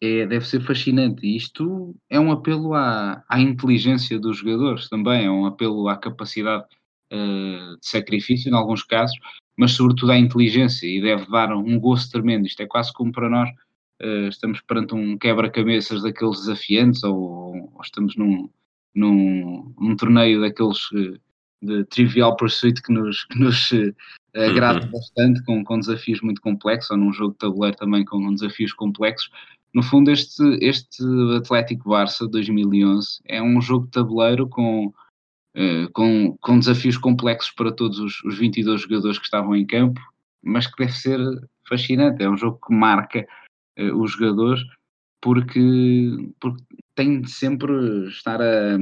é, deve ser fascinante. Isto é um apelo à, à inteligência dos jogadores também, é um apelo à capacidade uh, de sacrifício, em alguns casos, mas sobretudo à inteligência e deve dar um gosto tremendo. Isto é quase como para nós uh, estamos perante um quebra-cabeças daqueles desafiantes ou, ou estamos num, num, num, torneio daqueles de Trivial Pursuit que nos, que nos agrada uhum. bastante, com, com desafios muito complexos, ou num jogo de tabuleiro também com desafios complexos, no fundo, este, este Atlético Barça 2011 é um jogo de tabuleiro com, uh, com, com desafios complexos para todos os, os 22 jogadores que estavam em campo, mas que deve ser fascinante. É um jogo que marca uh, os jogadores porque, porque tem de sempre estar a,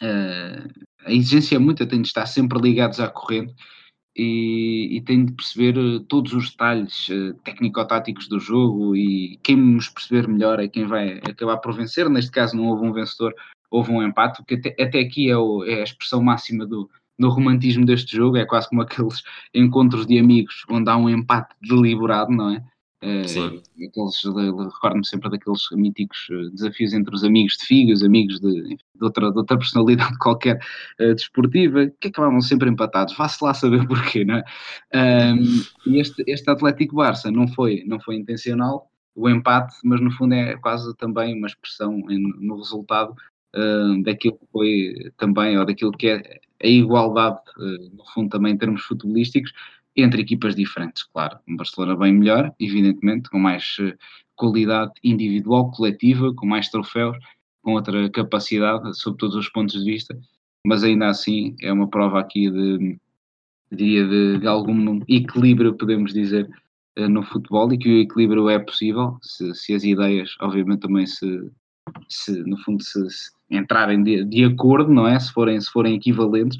a, a exigência é muita, tem de estar sempre ligados à corrente e, e tem de perceber eh, todos os detalhes uh, técnico-táticos do jogo e quem nos perceber melhor é quem vai acabar por vencer. Neste caso não houve um vencedor, houve um empate, porque até, até aqui é, o, é, a expressão máxima do, do romantismo deste jogo, é quase como aqueles [laughs] encontros de amigos onde há um empate deliberado, não é? Sim. Eh, aqueles, recordo-me sempre daqueles míticos eh, desafios entre os amigos de Figo, os amigos de, de, outra, de outra [laughs] personalidade qualquer uh, desportiva, que acabavam sempre empatados. Vá-se lá saber [laughs] porquê, não é? Um, este, este Atlético Barça não foi, não foi intencional, o empate, mas no fundo é quase também uma expressão em, no resultado uh, daquilo que foi também, ou daquilo que é a igualdade, no fundo também em termos futebolísticos, entre equipas diferentes, claro. Um Barcelona bem melhor, evidentemente, com mais uh, qualidade individual, coletiva, com mais troféus, com outra capacidade sob todos os pontos de vista, mas ainda assim é uma prova aqui de, diria, de, de algum equilíbrio, podemos dizer, uh, no futebol e que o equilíbrio é possível se, se as ideias, obviamente, também se, se no fundo, se, se entrarem de, de, acordo, não é? Se forem, se forem equivalentes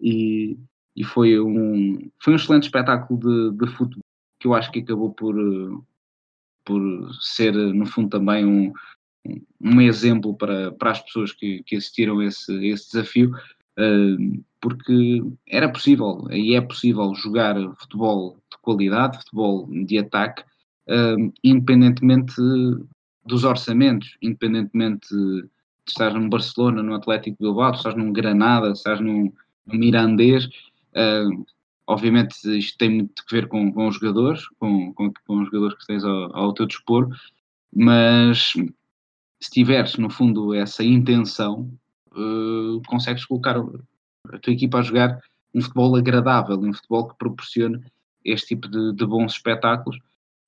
e, e foi um, foi um excelente espetáculo de, de futebol que eu acho que acabou por, por ser, no fundo, também um, um exemplo para, para as pessoas que, que assistiram esse, esse desafio, uh, porque era possível e é possível jogar futebol de qualidade, futebol de ataque, uh, independentemente dos orçamentos, independentemente de estar num Barcelona, no Atlético Bilbao, estás num Granada, estás num, num Mirandês, Uh, obviamente isto tem muito a ver com, com os jogadores, com, com, com, os jogadores que tens ao, ao teu dispor, mas se tiveres no fundo essa intenção, uh, consegues colocar a tua equipa a jogar um futebol agradável, um futebol que proporcione este tipo de, de bons espetáculos,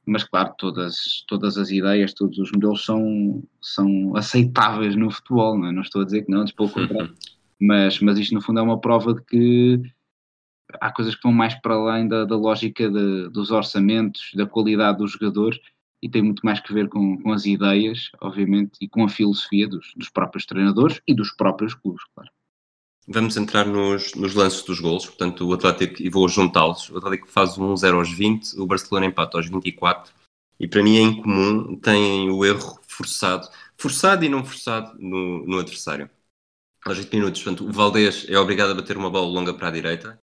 mas claro, todas, todas as ideias, todos os modelos são, são aceitáveis no futebol, não, é? não estou a dizer que não, antes pelo contrário, mas, mas isto no fundo é uma prova de que há coisas que vão mais para além da, da lógica de, dos orçamentos, da qualidade dos jogadores e tem muito mais que ver com, com as ideias, obviamente, e com a filosofia dos, dos, próprios treinadores e dos próprios clubes, claro. Vamos entrar nos, nos lances dos golos, portanto o Atlético, e vou juntá-los, o Atlético faz um 0 aos 20, o Barcelona empata aos 24, e para mim é incomum, tem o erro forçado, forçado e não forçado no, no adversário. Aos 8 minutos, portanto, o Valdés é obrigado a bater uma bola longa para a direita,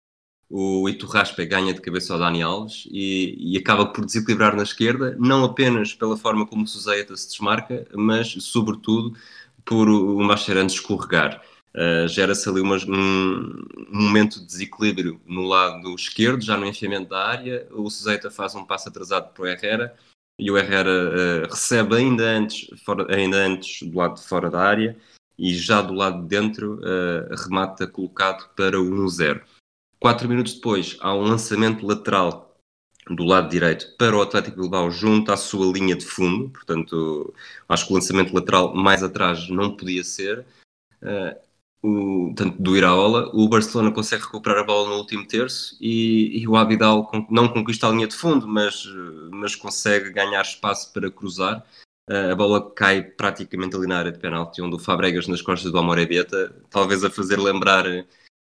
o Iturraspe ganha de cabeça ao Dani Alves e, e, acaba por desequilibrar na esquerda, não apenas pela forma como o Suzeita se desmarca, mas sobretudo por o Mascherano escorregar. Uh, Gera-se ali uma, um, momento de desequilíbrio no lado esquerdo, já no enfiamento da área. O Suzeita faz um passo atrasado para o Herrera e o Herrera uh, recebe ainda antes, fora, ainda antes do lado de fora da área e já do lado de dentro uh, remata colocado para o 1-0. Quatro minutos depois, há um lançamento lateral do lado direito para o Atlético Bilbao junto à sua linha de fundo. Portanto, acho que o lançamento lateral mais atrás não podia ser. Uh, o, do Iraola, o Barcelona consegue recuperar a bola no último terço e, e o Abidal não conquista a linha de fundo, mas, mas consegue ganhar espaço para cruzar. Uh, a bola cai praticamente ali na área de penalti, onde o Fabregas nas costas do Amorebieta, talvez a fazer lembrar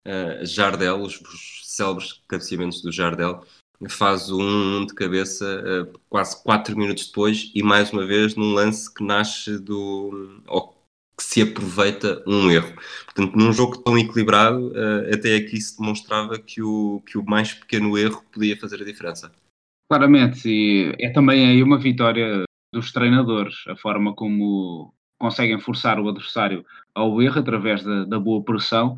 uh, Jardel, os, os célebres cabeceamentos do Jardel, faz um de cabeça uh, quase 4 minutos depois e mais uma vez num lance que nasce do ou que se aproveita um erro. Portanto, num jogo tão equilibrado, uh, até aqui se demonstrava que o, que o mais pequeno erro podia fazer a diferença. Claramente, e é também aí uma vitória dos treinadores, a forma como conseguem forçar o adversário ao erro através da, da boa pressão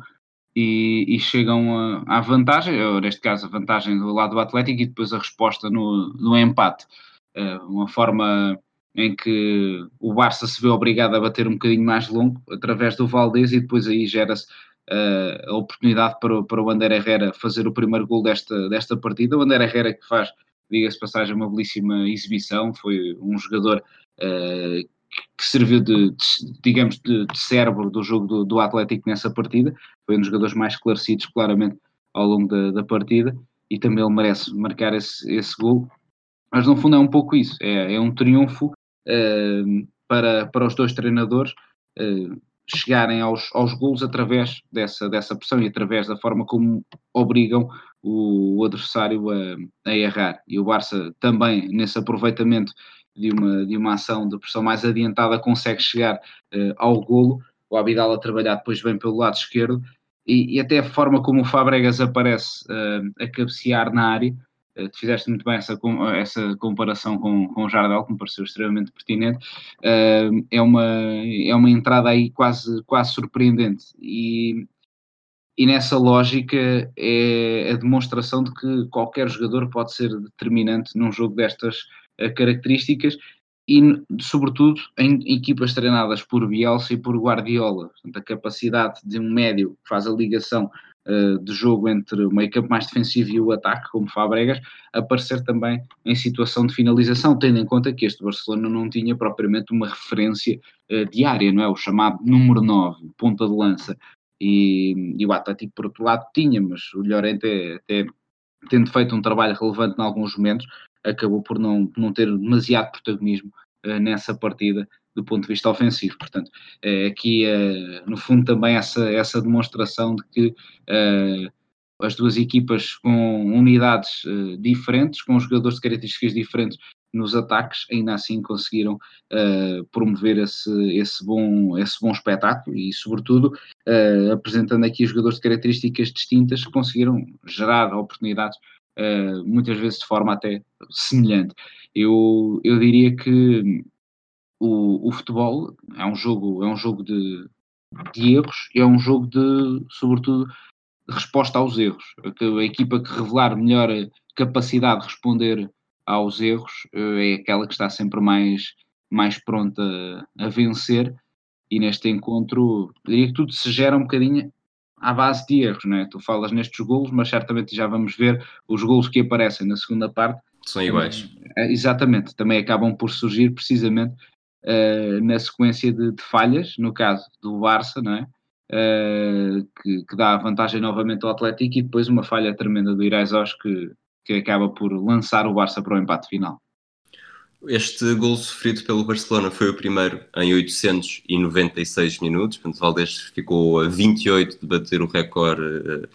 e, e chegam à vantagem, ou neste caso a vantagem do lado do Atlético e depois a resposta no, no empate. Uh, uma forma em que o Barça se vê obrigado a bater um bocadinho mais longo através do Valdez e depois aí gera-se uh, a oportunidade para, o, para o Ander Herrera fazer o primeiro gol desta, desta partida. O Ander Herrera que faz, diga-se passagem, uma belíssima exibição, foi um jogador uh, que serviu de, de digamos, de, de, cérebro do jogo do, do, Atlético nessa partida. Foi um dos jogadores mais esclarecidos, claramente, ao longo da, da partida e também ele merece marcar esse, esse gol. Mas no fundo é um pouco isso, é, é um triunfo uh, para, para os dois treinadores uh, chegarem aos, aos golos através dessa, dessa pressão e através da forma como obrigam o, adversário a, a errar. E o Barça também, nesse aproveitamento de uma, de uma ação de pressão mais adiantada, consegue chegar uh, ao golo. O Abidal a trabalhar depois bem pelo lado esquerdo e, e até a forma como o Fabregas aparece uh, a cabecear na área. Uh, fizeste muito bem essa, essa comparação com, com o Jardel, que me pareceu extremamente pertinente. Uh, é, uma, é uma entrada aí quase, quase surpreendente. E, e nessa lógica é a demonstração de que qualquer jogador pode ser determinante num jogo destas características e, sobretudo, em equipas treinadas por Bielsa e por Guardiola. Portanto, a capacidade de um médio que faz a ligação uh, de jogo entre o meio campo mais defensivo e o ataque, como Fabregas, aparecer também em situação de finalização, tendo em conta que este Barcelona não tinha propriamente uma referência uh, diária, não é? O chamado número 9, ponta de lança. E, e o Atlético, por outro lado, tinha, mas o Llorente, até tendo feito um trabalho relevante em alguns momentos, acabou por não, não ter demasiado protagonismo uh, nessa partida do ponto de vista ofensivo. Portanto, é aqui, uh, no fundo, também essa, essa demonstração de que as duas equipas com unidades diferentes, com jogadores de características diferentes nos ataques, ainda assim conseguiram promover esse, esse, bom, esse bom espetáculo e, sobretudo, apresentando aqui jogadores de características distintas conseguiram gerar oportunidades, uh, muitas vezes de forma até semelhante. Eu, eu diria que o, o futebol é um jogo, é um jogo de, de erros e é um jogo de, sobretudo, de resposta aos erros. A equipa que revelar melhor capacidade de responder aos erros, eh, é aquela que está sempre mais, mais pronta a vencer. E neste encontro, diria que tudo se gera um bocadinho à base de erros, não é? Tu falas nestes golos, mas certamente já vamos ver os golos que aparecem na segunda parte. São iguais. É, exatamente, também acabam por surgir precisamente uh, na sequência de, de, falhas, no caso do Barça, não é? Uh, que, que, dá vantagem novamente ao Atlético e depois uma falha tremenda do Iraizós que, que acaba por lançar o Barça para o empate final. Este gol sofrido pelo Barcelona foi o primeiro em 896 minutos, portanto Valdés ficou a 28 de bater o recorde uh,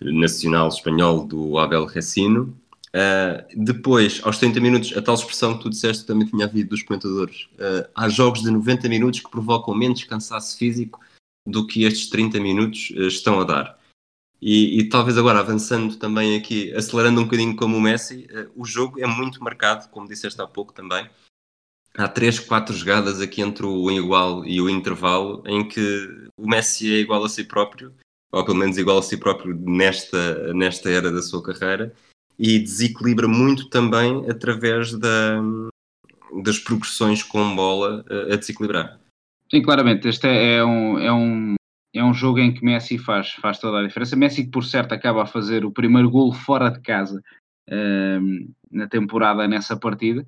nacional espanhol do Abel Recino. Uh, depois, aos 30 minutos, a tal expressão que tu disseste também tinha havido dos comentadores. Uh, há jogos de 90 minutos que provocam menos cansaço físico do que estes 30 minutos estão a dar. E, e, talvez agora avançando também aqui, acelerando um bocadinho como o Messi, uh, o jogo é muito marcado, como disseste há pouco também. Há três, quatro jogadas aqui entre o igual e o intervalo em que o Messi é igual a si próprio, ou pelo menos igual a si próprio nesta, nesta era da sua carreira, e desequilibra muito também através da, das progressões com bola uh, a desequilibrar. Sim, claramente. Este é, é um, é um é um jogo em que Messi faz, faz toda a diferença. Messi, por certo acaba a fazer o primeiro gol fora de casa um, na temporada, nessa partida,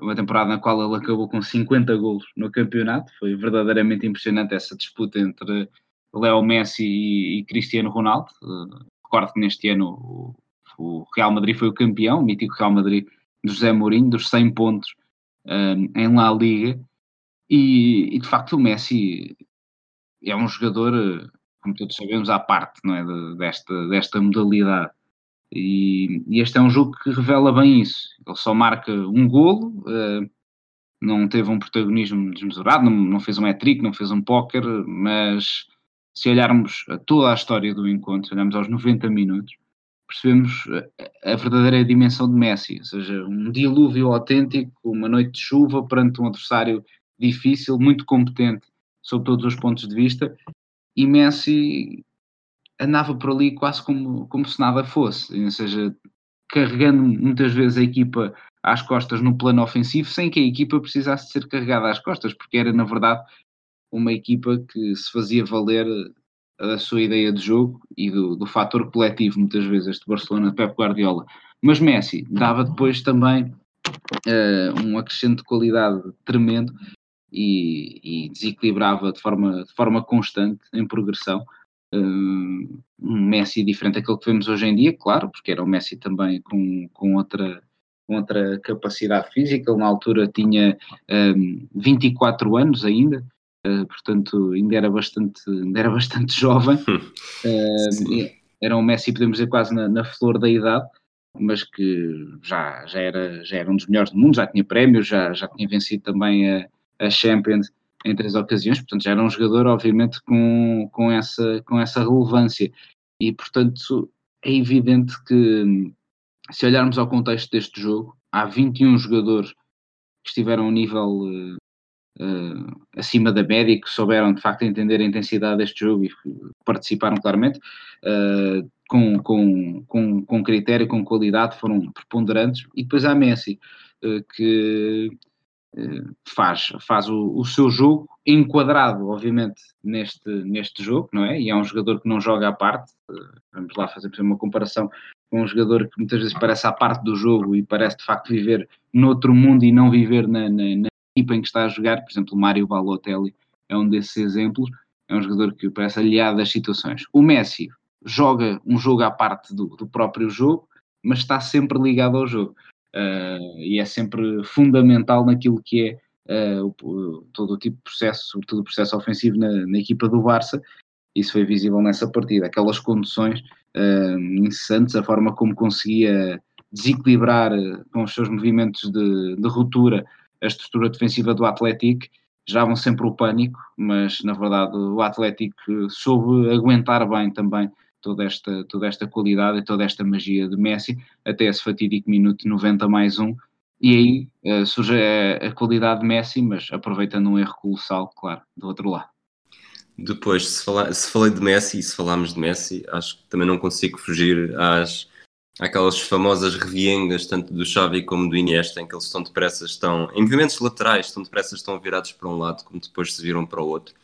uma temporada na qual ele acabou com 50 golos no campeonato. Foi verdadeiramente impressionante essa disputa entre Leo Messi e, e Cristiano Ronaldo. Uh, recordo que neste ano o, o, Real Madrid foi o campeão, o mítico Real Madrid de José Mourinho, dos 100 pontos um, em La Liga. E, e, de facto o Messi é um jogador, eh, como todos sabemos, à parte não é, de, desta, desta modalidade. E, e, este é um jogo que revela bem isso. Ele só marca um golo, uh, não teve um protagonismo desmesurado, não, não fez um hat-trick, não fez um póquer, mas se olharmos a toda a história do encontro, se olharmos aos 90 minutos, percebemos a, a verdadeira dimensão de Messi, ou seja, um dilúvio autêntico, uma noite de chuva perante um adversário difícil, muito competente sob todos os pontos de vista, e Messi andava por ali quase como, como se nada fosse, ou seja, carregando muitas vezes a equipa às costas no plano ofensivo, sem que a equipa precisasse ser carregada às costas, porque era na verdade uma equipa que se fazia valer a sua ideia de jogo e do, do fator coletivo, muitas vezes, este Barcelona de Pep Guardiola. Mas Messi dava depois também uh, um acrescente de qualidade tremendo e, e desequilibrava de forma, de forma constante em progressão. Um Messi diferente daquele que vemos hoje em dia, claro, porque era o Messi também com, com outra outra capacidade física, ele na altura tinha um, 24 anos ainda, uh, portanto ainda era bastante, ainda era bastante [laughs] jovem, [laughs] uh, era um Messi, podemos dizer, quase na, na, flor da idade, mas que já, já, era, já era um dos melhores do mundo, já tinha prémios, já, já tinha vencido também a, a Champions em três ocasiões, portanto já era um jogador obviamente com, com, essa, com essa relevância. E portanto é evidente que se olharmos ao contexto deste jogo, há 21 jogadores que estiveram a um nível uh, uh, acima da média que souberam de facto entender a intensidade deste jogo e participaram claramente uh, com, com, com, com critério, com qualidade, foram preponderantes. E depois há Messi que faz, faz o, o, seu jogo, enquadrado, obviamente, neste, neste jogo, não é? E é um jogador que não joga à parte. Vamos lá fazer uma comparação com um jogador que muitas vezes parece à parte do jogo e parece de facto viver noutro mundo e não viver na, na, na equipa em que está a jogar. Por exemplo, Mário Balotelli é um desses exemplos. É um jogador que parece aliado às situações. O Messi joga um jogo à parte do, do próprio jogo, mas está sempre ligado ao jogo. Uh, e é sempre fundamental naquilo que é uh, o, todo o tipo de processo, sobretudo o processo ofensivo na, na, equipa do Barça. Isso foi visível nessa partida. Aquelas conduções uh, incessantes, a forma como conseguia desequilibrar com os seus movimentos de, de ruptura a estrutura defensiva do Atlético, geravam sempre o pânico, mas na verdade o Atlético soube aguentar bem também toda esta, toda esta qualidade e toda esta magia de Messi, até esse fatídico minuto 90 mais um, e aí uh, surge a, a, qualidade de Messi, mas aproveitando um erro colossal, claro, do outro lado. Depois, se, falar, se falei de Messi e se falarmos de Messi, acho que também não consigo fugir às, àquelas famosas reviengas, tanto do Xavi como do Iniesta, em que eles estão depressa, estão em movimentos laterais, estão depressa, estão virados para um lado, como depois se viram para o outro.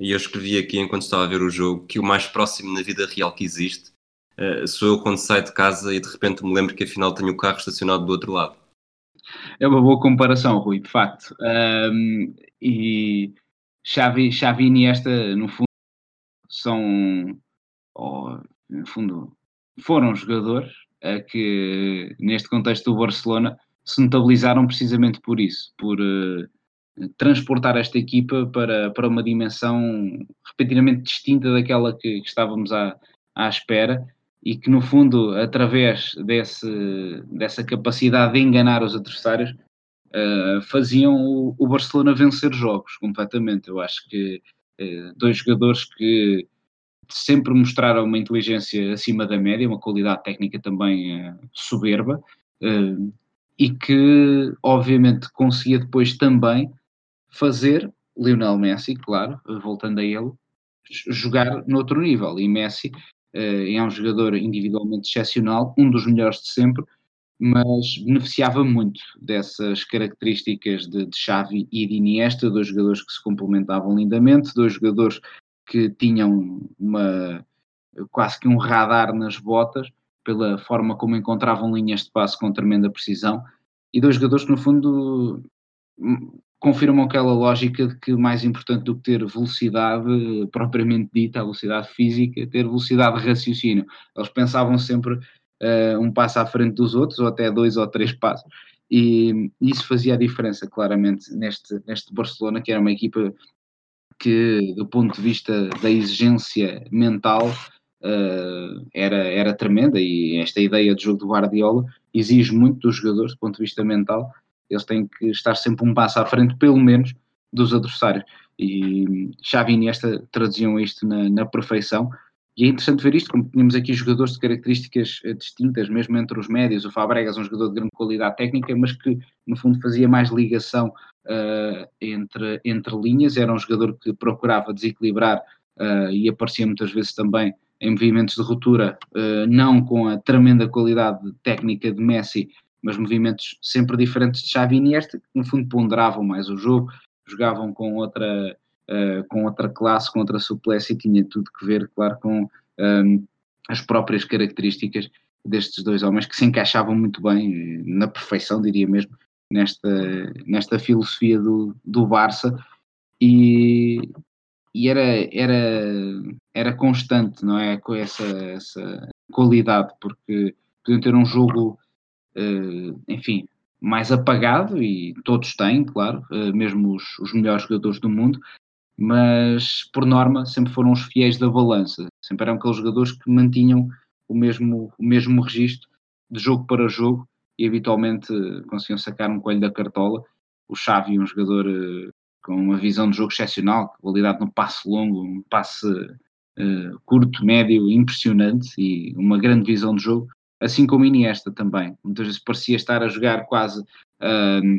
E eu escrevi aqui enquanto estava a ver o jogo que o mais próximo na vida real que existe uh, sou eu quando saio de casa e de repente me lembro que afinal tenho o carro estacionado do outro lado. É uma boa comparação, Rui, de facto. Um, e Xavi, Xavi e Iniesta, no fundo, são, no fundo, foram jogadores uh, que, neste contexto do Barcelona, se notabilizaram precisamente por isso, por uh, transportar esta equipa para, para uma dimensão repentinamente distinta daquela que, que estávamos à, à espera e que no fundo através desse, dessa capacidade de enganar os adversários uh, faziam o, o, Barcelona vencer jogos completamente. Eu acho que uh, dois jogadores que sempre mostraram uma inteligência acima da média, uma qualidade técnica também uh, soberba e que obviamente conseguia depois também fazer Lionel Messi, claro, voltando a ele, jogar noutro nível. E Messi uh, é um jogador individualmente excepcional, um dos melhores de sempre, mas beneficiava muito dessas características de, de Xavi e de Iniesta, dois jogadores que se complementavam lindamente, dois jogadores que tinham uma quase que um radar nas botas, pela forma como encontravam linhas de passe com tremenda precisão, e dois jogadores que no fundo confirmam aquela lógica de que mais importante do que ter velocidade propriamente dita, a velocidade física, ter velocidade de raciocínio. Eles pensavam sempre uh, um passo à frente dos outros, ou até dois ou três passos, e isso fazia a diferença claramente neste, neste Barcelona, que era uma equipa que, do ponto de vista da exigência mental, uh, era, era tremenda, e esta ideia de jogo do Guardiola exige muito dos jogadores, do ponto de vista mental, eles têm que estar sempre um passo à frente, pelo menos, dos adversários. E Xavi e Iniesta traduziam isto na, na perfeição. E é interessante ver isto, como tínhamos aqui jogadores de características eh, distintas, mesmo entre os médios. O Fabregas é um jogador de grande qualidade técnica, mas que no fundo fazia mais ligação uh, entre, entre linhas. Era um jogador que procurava desequilibrar uh, e aparecia muitas vezes também em movimentos de ruptura, não com a tremenda qualidade técnica de Messi, mas movimentos sempre diferentes de Xavi e Iniesta, que no fundo ponderavam mais o jogo, jogavam com outra, uh, com outra classe, com outra suplência e tinha tudo que ver, claro, com um, ehm, as próprias características destes dois homens que se encaixavam muito bem, na perfeição, diria mesmo, nesta, nesta filosofia do, do Barça e, e era, era, era constante, não é? Com essa, essa qualidade, porque podiam ter um jogo enfim, mais apagado, e todos têm, claro, uh, mesmo os, os, melhores jogadores do mundo, mas por norma sempre foram os fiéis da balança, sempre eram aqueles jogadores que mantinham o mesmo, o mesmo registro de jogo para jogo e habitualmente conseguiam sacar um coelho da cartola. O Xavi, um jogador com uma visão de jogo excepcional, qualidade no passe longo, um passe uh, curto, médio, impressionante e uma grande visão de jogo assim como Iniesta também. Muitas vezes parecia estar a jogar quase, uh,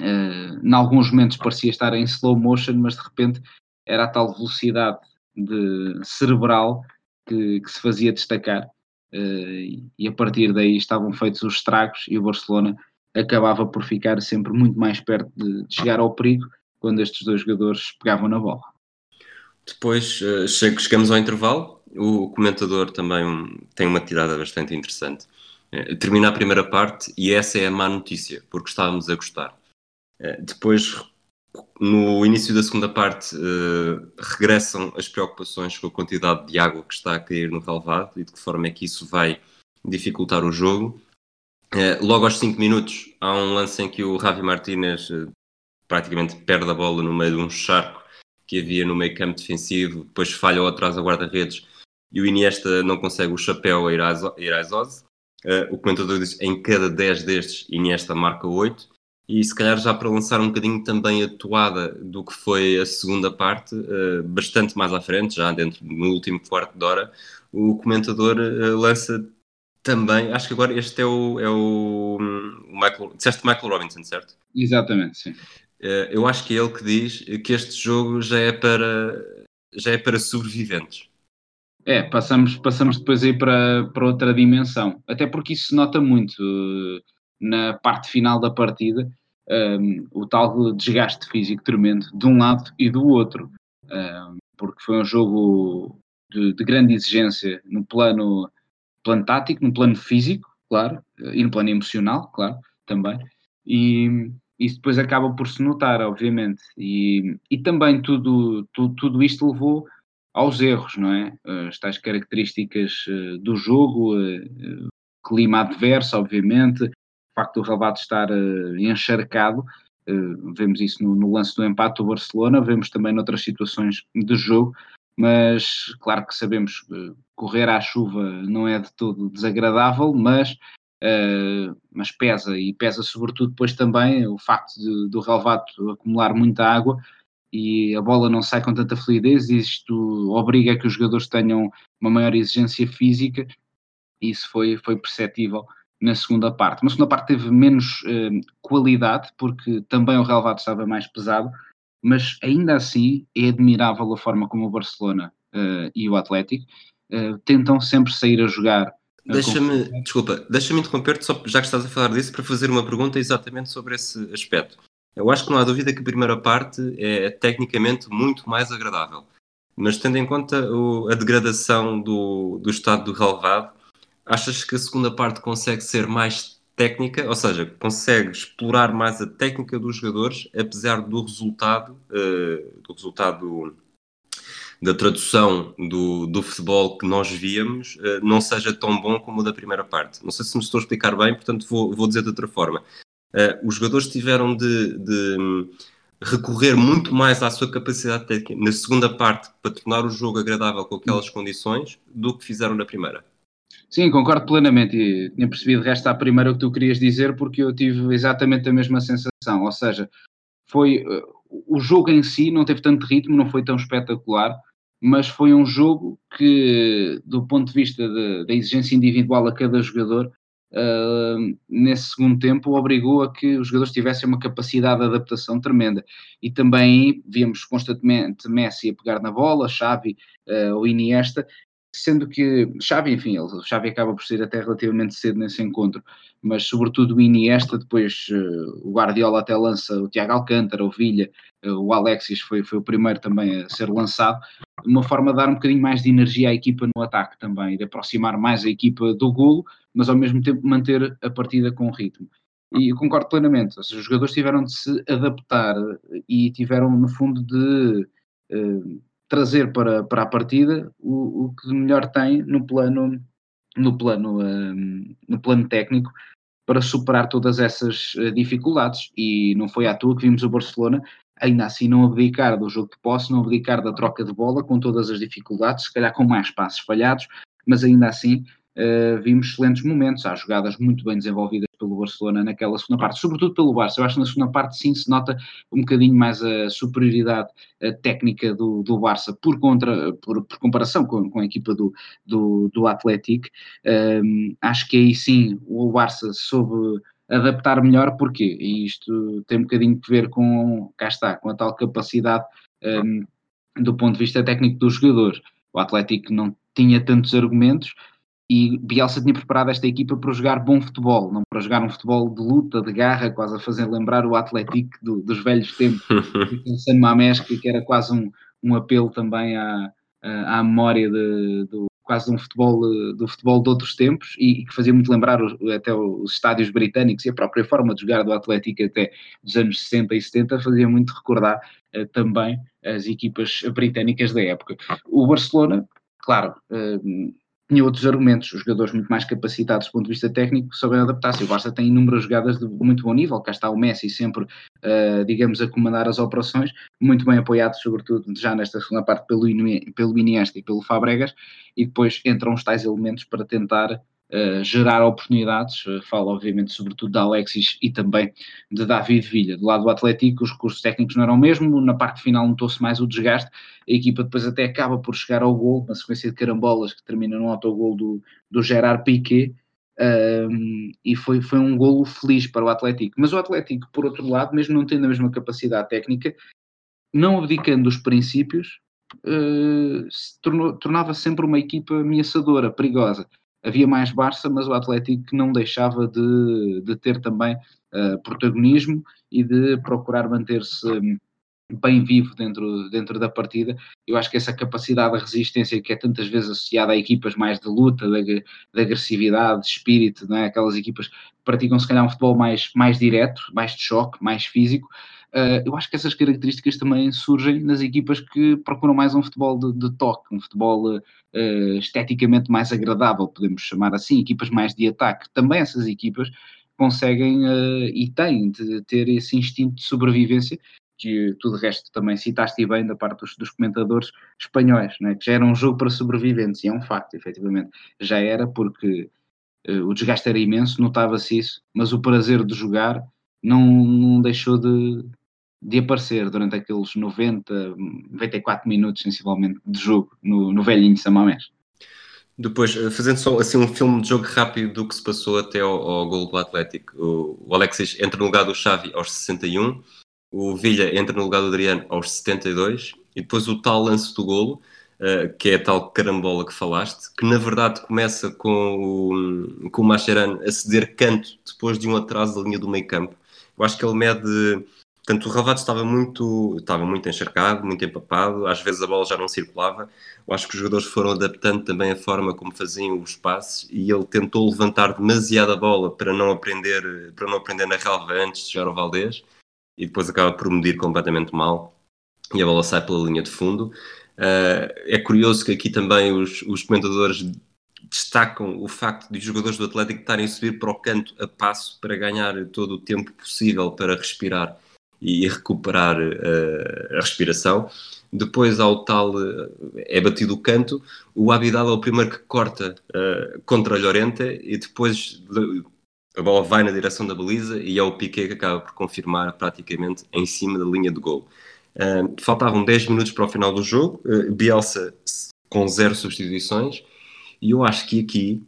uh, em alguns momentos parecia estar em slow motion, mas de repente era a tal velocidade de cerebral que, que se fazia destacar. Uh, e a partir daí estavam feitos os estragos e o Barcelona acabava por ficar sempre muito mais perto de, de chegar ao perigo quando estes dois jogadores pegavam na bola. Depois uh, chegamos ao intervalo. O comentador também tem uma tirada bastante interessante. Uh, termina a primeira parte e essa é a má notícia, porque estávamos a gostar. Uh, depois, no início da segunda parte, regressam as preocupações com a quantidade de água que está a cair no relvado e de que forma é que isso vai dificultar o jogo. logo aos 5 minutos, há um lance em que o Ravi Martinez praticamente perde a bola no meio de um charco que havia no meio campo defensivo, depois falha atrás a guarda-redes e o Iniesta não consegue o chapéu a ir às, ir às Uh, o comentador diz em cada 10 destes Iniesta marca 8 e se calhar já para lançar um bocadinho também a toada do que foi a segunda parte, uh, bastante mais à frente, já dentro no último quarto de hora, o comentador uh, lança também, acho que agora este é o, é o, Michael, disseste Michael Robinson, certo? Exatamente, sim. Eh, eu acho que é ele que diz que este jogo já é para, já é para sobreviventes. É, passamos, passamos depois aí para, para outra dimensão. Até porque isso se nota muito eh, na parte final da partida, um, ehm, o tal desgaste físico tremendo de um lado e do outro. Um, ehm, porque foi um jogo de, de, grande exigência no plano, plano tático, no plano físico, claro, e no plano emocional, claro, também. E, isso depois acaba por se notar, obviamente. E, e também tudo, tudo, tudo isto levou aos erros, não é? As tais características eh, do jogo, eh, clima adverso, obviamente, o facto do Rabat estar eh, encharcado, vemos isso no, lance do empate do Barcelona, vemos também noutras situações de jogo, mas claro que sabemos que correr à chuva não é de todo desagradável, mas mas pesa, e pesa sobretudo depois também o facto de, do relevado acumular muita água e a bola não sai com tanta fluidez, e isto obriga a que os jogadores tenham uma maior exigência física, e isso foi, foi perceptível na segunda parte. Na segunda parte teve menos uh, qualidade, porque também o relevado estava mais pesado, mas ainda assim é admirável a forma como o Barcelona uh, e o Atlético tentam sempre sair a jogar Deixa-me, desculpa, deixa-me interromper-te, só já que estás a falar disso, para fazer uma pergunta exatamente sobre esse aspecto. Eu acho que não há dúvida que a primeira parte é tecnicamente muito mais agradável. Mas tendo em conta o, a degradação do, do estado do relevado, achas que a segunda parte consegue ser mais técnica, ou seja, consegue explorar mais a técnica dos jogadores, apesar do resultado, uh, do resultado da tradução do, do futebol que nós víamos uh, não seja tão bom como o da primeira parte. Não sei se me estou a explicar bem, portanto vou, vou dizer de outra forma. Uh, os jogadores tiveram de, de, recorrer muito mais à sua capacidade técnica na segunda parte para tornar o jogo agradável com aquelas condições do que fizeram na primeira. Sim, concordo plenamente e tinha percebido de resto à primeira o que tu querias dizer porque eu tive exatamente a mesma sensação, ou seja, foi uh, o jogo em si não teve tanto ritmo, não foi tão espetacular, mas foi um jogo que, do ponto de vista da exigência individual a cada jogador, nesse segundo tempo obrigou a que os jogadores tivessem uma capacidade de adaptação tremenda. E também víamos constantemente Messi a pegar na bola, Xavi uh, ou Iniesta, sendo que Xavi, enfim, o Xavi acaba por ser até relativamente cedo nesse encontro, mas sobretudo o Iniesta, depois uh, o Guardiola até lança o Tiago Alcântara, o Vilha, uh, o Alexis foi, foi o primeiro também a ser lançado, uma forma de dar um bocadinho mais de energia à equipa no ataque também, de aproximar mais a equipa do golo, mas ao mesmo tempo manter a partida com ritmo. E eu concordo plenamente, os jogadores tiveram de se adaptar e tiveram no fundo de... Uh, trazer para, para a partida o, o que melhor tem no plano, no, plano, um, no plano técnico para superar todas essas uh, dificuldades. E não foi à toa que vimos o Barcelona ainda assim não abdicar do jogo de posse, não abdicar da troca de bola, com todas as dificuldades, se calhar com mais passos falhados, mas ainda assim uh, vimos excelentes momentos. Há jogadas muito bem desenvolvidas pelo Barcelona naquela segunda parte, sobretudo pelo Barça. Eu acho que na segunda parte sim se nota um bocadinho mais a superioridade a técnica do, do Barça por, contra, por, por comparação com, com, a equipa do, do, do Atlético. Acho que aí sim o Barça soube adaptar melhor, porque E isto tem um bocadinho a ver com, cá está, com a tal capacidade um, do ponto de vista técnico dos jogadores. O Atlético não tinha tantos argumentos, e Bielsa tinha preparado esta equipa para jogar bom futebol, não para jogar um futebol de luta, de garra, quase a fazer lembrar o Atlético do, dos velhos tempos, [laughs] o San Mamés, que era quase um, um apelo também à, à memória de, do, quase de um futebol, do futebol de outros tempos e, que fazia muito lembrar os, até os estádios britânicos e a própria forma de jogar do Atlético até dos anos 60 e 70 fazia muito recordar uh, também as equipas britânicas da época. O Barcelona, claro, uh, tinha outros argumentos, os jogadores muito mais capacitados do ponto de vista técnico souberam adaptar-se. O Barça tem inúmeras jogadas de muito bom nível, cá está o Messi sempre, uh, digamos, a comandar as operações, muito bem apoiado, sobretudo já nesta segunda parte pelo, pelo Iniesta e pelo Fabregas, e depois entram os tais elementos para tentar gerar oportunidades, uh, falo obviamente sobretudo de Alexis e também de David Villa. Do lado do Atlético os recursos técnicos não eram o mesmo, na parte final notou-se mais o desgaste, a equipa depois até acaba por chegar ao gol, uma sequência de carambolas que termina no autogol do, do Gerard Piquet, e foi, foi um golo feliz para o Atlético. Mas o Atlético, por outro lado, mesmo não tendo a mesma capacidade técnica, não abdicando dos princípios, uh, tornou, tornava sempre uma equipa ameaçadora, perigosa havia mais Barça, mas o Atlético não deixava de, de ter também uh, protagonismo e de procurar manter-se hum, bem vivo dentro, dentro da partida. Eu acho que essa capacidade de resistência que é tantas vezes associada a equipas mais de luta, de, de agressividade, de espírito, não é? aquelas equipas que praticam se calhar um futebol mais, mais direto, mais de choque, mais físico, Uh, eu acho que essas características também surgem nas equipas que procuram mais um futebol de, de toque, um futebol uh, esteticamente mais agradável, podemos chamar assim, equipas mais de ataque. Também essas equipas conseguem uh, e têm de ter esse instinto de sobrevivência que tu de resto também citaste bem da parte dos, dos comentadores espanhóis, né? que já era um jogo para sobreviventes, e é um facto, efetivamente, já era porque uh, o desgaste era imenso, notava-se isso, mas o prazer de jogar não, não deixou de, de aparecer durante aqueles 90, 94 minutos, sensivelmente, de jogo no, no velhinho Samamés. Depois, eh, fazendo só assim um filme de jogo rápido do que se passou até ao, ao gol do Atlético, o, o, Alexis entra no lugar do Xavi aos 61, o Villa entra no lugar do Adriano aos 72, e depois o tal lance do golo, uh, que é a tal carambola que falaste, que na verdade começa com o, com o Mascherano a ceder canto depois de um atraso da linha do meio campo. Eu acho que ele mede Portanto, o relvado estava muito, estava muito encharcado, muito empapado, às vezes a bola já não circulava. Eu acho que os jogadores foram adaptando também a forma como faziam os passes e ele tentou levantar demasiado a bola para não aprender, para não aprender na relva antes de chegar ao Valdez e depois acaba por medir completamente mal e a bola sai pela linha de fundo. Uh, é curioso que aqui também os, os comentadores destacam o facto de os jogadores do Atlético estarem a subir para o canto a passo para ganhar todo o tempo possível para respirar e recuperar uh, a respiração. Depois, ao tal, uh, é batido o canto, o Abidal é o primeiro que corta uh, contra a Llorente e depois a bola vai na direção da baliza e é o Piquet que acaba por confirmar praticamente em cima da linha de gol. faltavam 10 minutos para o final do jogo, Bielsa com zero substituições e eu acho que aqui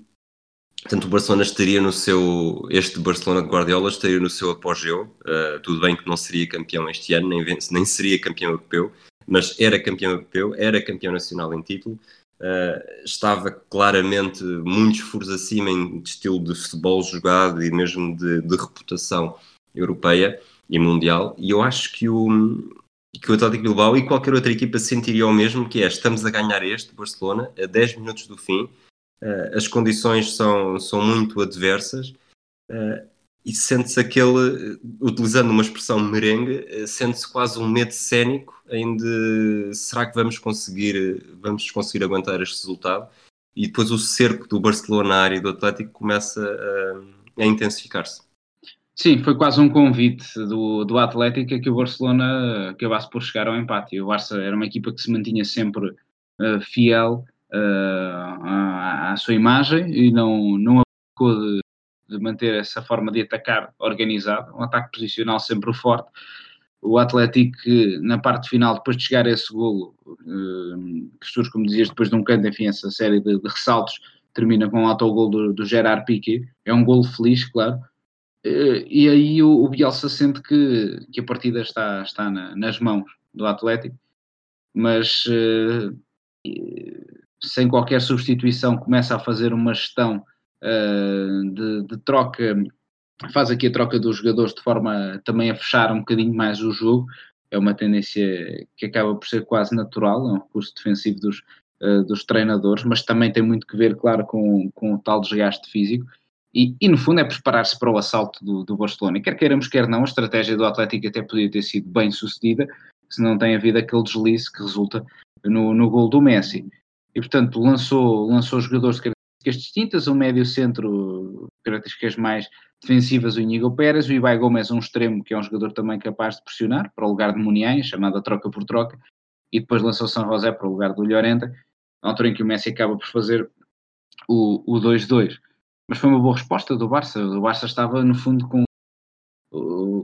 Portanto, o Barcelona estaria no seu. Este Barcelona de Guardiola estaria no seu apogeu. Uh, tudo bem que não seria campeão este ano, nem, nem seria campeão europeu, mas era campeão europeu, era campeão nacional em título. Uh, estava claramente muitos furos acima em estilo de futebol jogado e mesmo de, de, reputação europeia e mundial. E eu acho que o, que o Atlético Bilbao e qualquer outra equipa sentiria o mesmo, que é estamos a ganhar este Barcelona a 10 minutos do fim uh, as condições são, são muito adversas uh, e sente-se aquele, utilizando uma expressão merengue, sente-se quase um medo cénico de será que vamos conseguir, vamos conseguir aguentar este resultado? E depois o cerco do Barcelona na área do Atlético começa a, a intensificar-se. Sim, foi quase um convite do, do Atlético que o Barcelona acabasse por chegar ao empate. o Barça era uma equipa que se mantinha sempre uh, fiel à, à, sua imagem e não, não abdicou de, de, manter essa forma de atacar organizado, um ataque posicional sempre forte. O Atlético, na parte final, depois de chegar a esse golo, uh, que surge, como dizias, depois de um canto, enfim, essa série de, de ressaltos, termina com o autogol do, do Gerard Piquet. É um golo feliz, claro. Uh, e aí o, o Bielsa sente que, que a partida está, está na, nas mãos do Atlético, mas sem qualquer substituição, começa a fazer uma gestão uh, de, de, troca, faz aqui a troca dos jogadores de forma também a fechar um bocadinho mais o jogo. É uma tendência que acaba por ser quase natural, é um recurso defensivo dos, uh, dos treinadores, mas também tem muito que ver, claro, com, com o tal desgaste físico. E, e, no fundo é preparar-se para o assalto do, do Barcelona. quer queiramos, quer não, a estratégia do Atlético até podia ter sido bem sucedida, se não tem havido aquele deslize que resulta no, no gol do Messi. E portanto lançou, lançou jogadores de características distintas, um médio centro, características mais defensivas, o Inigo Pérez, o Ibai Gomes, um extremo, que é um jogador também capaz de pressionar, para o lugar de Muniain, chamada troca por troca, e depois lançou São José para o lugar do Llorente, na altura em que o Messi acaba por fazer o, o 2-2 mas foi uma boa resposta do Barça. O Barça estava, no fundo, com,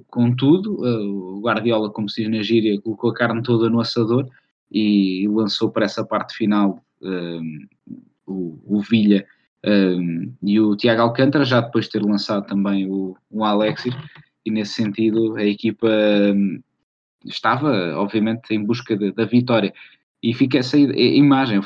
com tudo. O Guardiola, como se diz na gíria, colocou a carne toda no assador e lançou para essa parte final um, o, o Villa um, e o Tiago Alcântara, já depois de ter lançado também o, o Alexis. E nesse sentido, a equipa um, estava, obviamente, em busca de, da vitória. E fica essa imagem.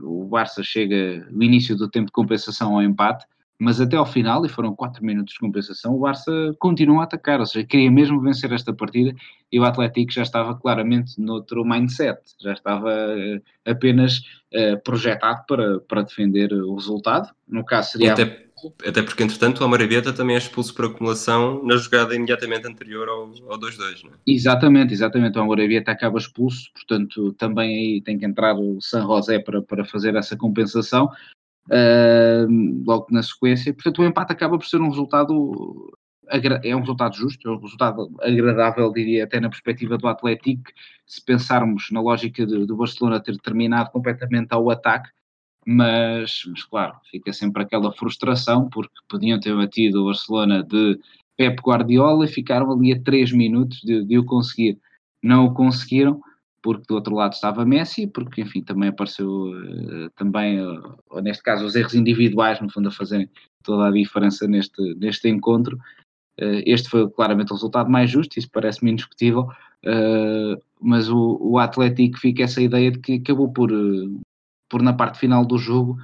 O Barça chega no início do tempo de compensação ao empate mas até ao final, e foram 4 minutos de compensação, o Barça continuou a atacar, ou seja, queria mesmo vencer esta partida e o Atlético já estava claramente noutro mindset, já estava uh, apenas uh, projetado para, para defender o resultado. No caso seria. Até, até porque, entretanto, o Amarabieta também é expulso por acumulação na jogada imediatamente anterior ao, ao 2-2, não é? Exatamente, exatamente. O Amarabieta acaba expulso, portanto, também aí tem que entrar o San José para, para fazer essa compensação logo na sequência. Portanto, o empate acaba por ser um resultado é um resultado justo, é um resultado agradável, diria, até na perspectiva do Atlético, se pensarmos na lógica do Barcelona ter terminado completamente ao ataque, mas, mas, claro, fica sempre aquela frustração, porque podiam ter batido o Barcelona de Pep Guardiola e ficaram ali a 3 minutos de, de o conseguir. Não o conseguiram, porque do outro lado estava Messi, porque enfim também apareceu uh, também, uh, neste caso, os erros individuais, no fundo, a fazerem toda a diferença neste, neste encontro. Uh, este foi claramente o resultado mais justo, isso parece-me indiscutível, mas o, o Atlético fica essa ideia de que acabou por, por na parte final do jogo,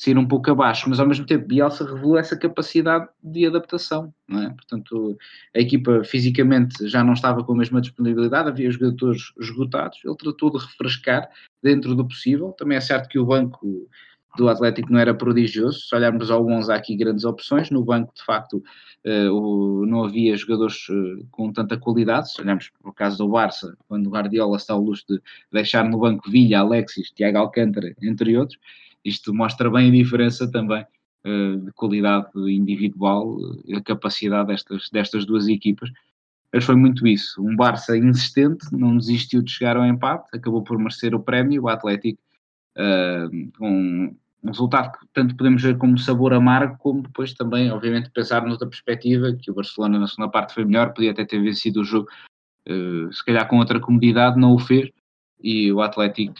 sair um pouco abaixo, mas ao mesmo tempo Bielsa revelou essa capacidade de adaptação, é? Portanto, a equipa fisicamente já não estava com a mesma disponibilidade, havia jogadores esgotados, ele tratou de refrescar dentro do possível, também é certo que o banco do Atlético não era prodigioso, se olharmos ao 11 há aqui grandes opções, no banco de facto uh, não havia jogadores uh, com tanta qualidade, se olharmos para o caso do Barça, quando o Guardiola está ao luxo de deixar no banco Villa, Alexis, Tiago Alcântara, entre outros, isto mostra bem a diferença também uh, de qualidade individual, uh, a capacidade destas, destas duas equipas. Mas foi muito isso. Um Barça insistente, não desistiu de chegar ao empate, acabou por merecer o prémio. O Atlético, com um resultado que tanto podemos ver como sabor amargo, como depois também, obviamente, pensar noutra perspectiva, que o Barcelona na segunda parte foi melhor, podia até ter vencido o jogo, se calhar com outra comodidade, não o fez, e o Atlético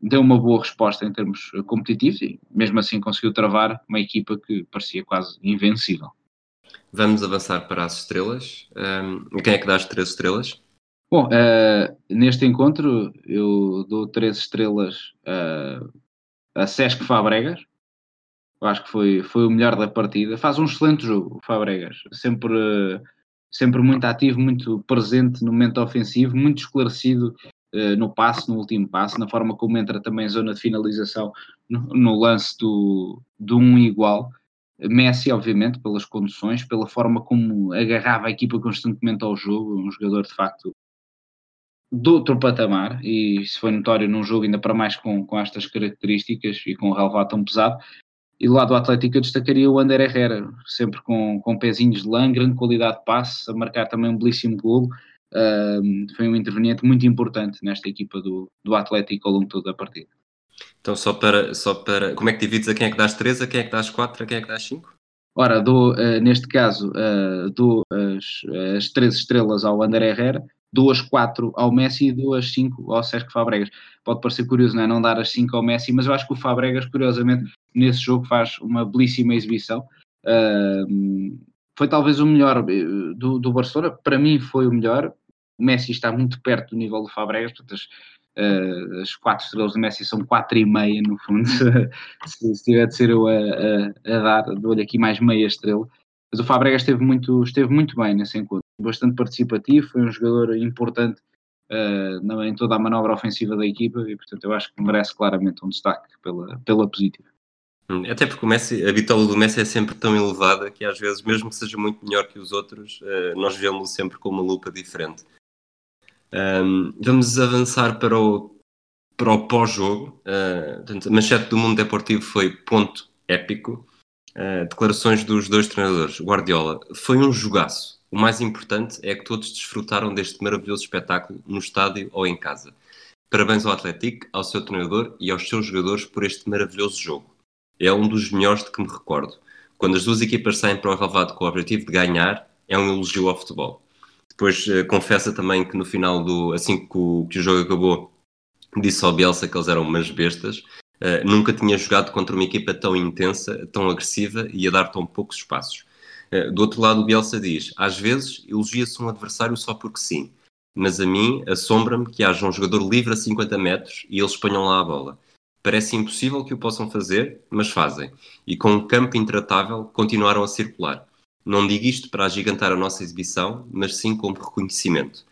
deu uma boa resposta em termos competitivos e mesmo assim conseguiu travar uma equipa que parecia quase invencível. Vamos avançar para as estrelas. Um, quem é que dá as três estrelas? Bom, uh, neste encontro eu dou três estrelas uh, a Sesc Fabregas. Eu acho que foi, foi o melhor da partida. Faz um excelente jogo, o Fabregas. Sempre, sempre muito ativo, muito presente no momento ofensivo, muito esclarecido no passe, no último passe, na forma como entra também em zona de finalização no, no lance do, do um igual. Messi, obviamente, pelas condições, pela forma como agarrava a equipa constantemente ao jogo, um jogador de facto de outro patamar, e isso foi notório num jogo ainda para mais com, com estas características e com o relevado tão pesado. E do lado do Atlético eu destacaria o Ander Herrera, sempre com, com pezinhos de lã, grande qualidade de passe, a marcar também um belíssimo golo, foi um interveniente muito importante nesta equipa do, do Atlético ao longo de toda a partida. Então, só para, só para. Como é que divides a quem é que dás 3, a quem é que dás 4, a quem é que dás 5? Ora, dou, uh, neste caso, uh, dou as, as 3 estrelas ao André Herrera, dou as 4 ao Messi e dou as 5 ao Sérgio Fabregas. Pode parecer curioso, não é? Não dar as 5 ao Messi, mas eu acho que o Fabregas, curiosamente, nesse jogo faz uma belíssima exibição. Uh, foi talvez o melhor do, do Barcelona, para mim foi o melhor, o Messi está muito perto do nível do Fabregas, portanto, uh, as quatro estrelas do Messi são quatro e meia, no fundo, [laughs] se, se tiver de ser eu a, a, a dar, dou-lhe aqui mais meia estrela. Mas o Fabregas esteve muito, esteve muito bem nesse encontro, bastante participativo, foi um jogador importante uh, em toda a manobra ofensiva da equipa e, portanto, eu acho que merece claramente um destaque pela, pela positiva. Hum, até porque o Messi, a bitola do Messi é sempre tão elevada que às vezes, mesmo que seja muito melhor que os outros, uh, nós vemos-lo sempre com uma lupa diferente. Um, vamos avançar para o, para o pós-jogo. Uh, a manchete do Mundo Deportivo foi ponto épico. Uh, declarações dos dois treinadores. Guardiola, foi um jogaço. O mais importante é que todos desfrutaram deste maravilhoso espetáculo no estádio ou em casa. Parabéns ao Atlético, ao seu treinador e aos seus jogadores por este maravilhoso jogo. É um dos melhores de que me recordo. Quando as duas equipas saem para o relevado com o objetivo de ganhar, é um elogio ao futebol. Depois uh, confessa também que no final do. assim que o, que o jogo acabou, disse ao Bielsa que eles eram umas bestas. Uh, nunca tinha jogado contra uma equipa tão intensa, tão agressiva e a dar tão poucos espaços. Uh, do outro lado, o Bielsa diz: às vezes elogia-se um adversário só porque sim, mas a mim assombra-me que haja um jogador livre a 50 metros e eles ponham lá a bola. Parece impossível que o possam fazer, mas fazem. E com um campo intratável, continuaram a circular. Não digo isto para agigantar a nossa exibição, mas sim como reconhecimento.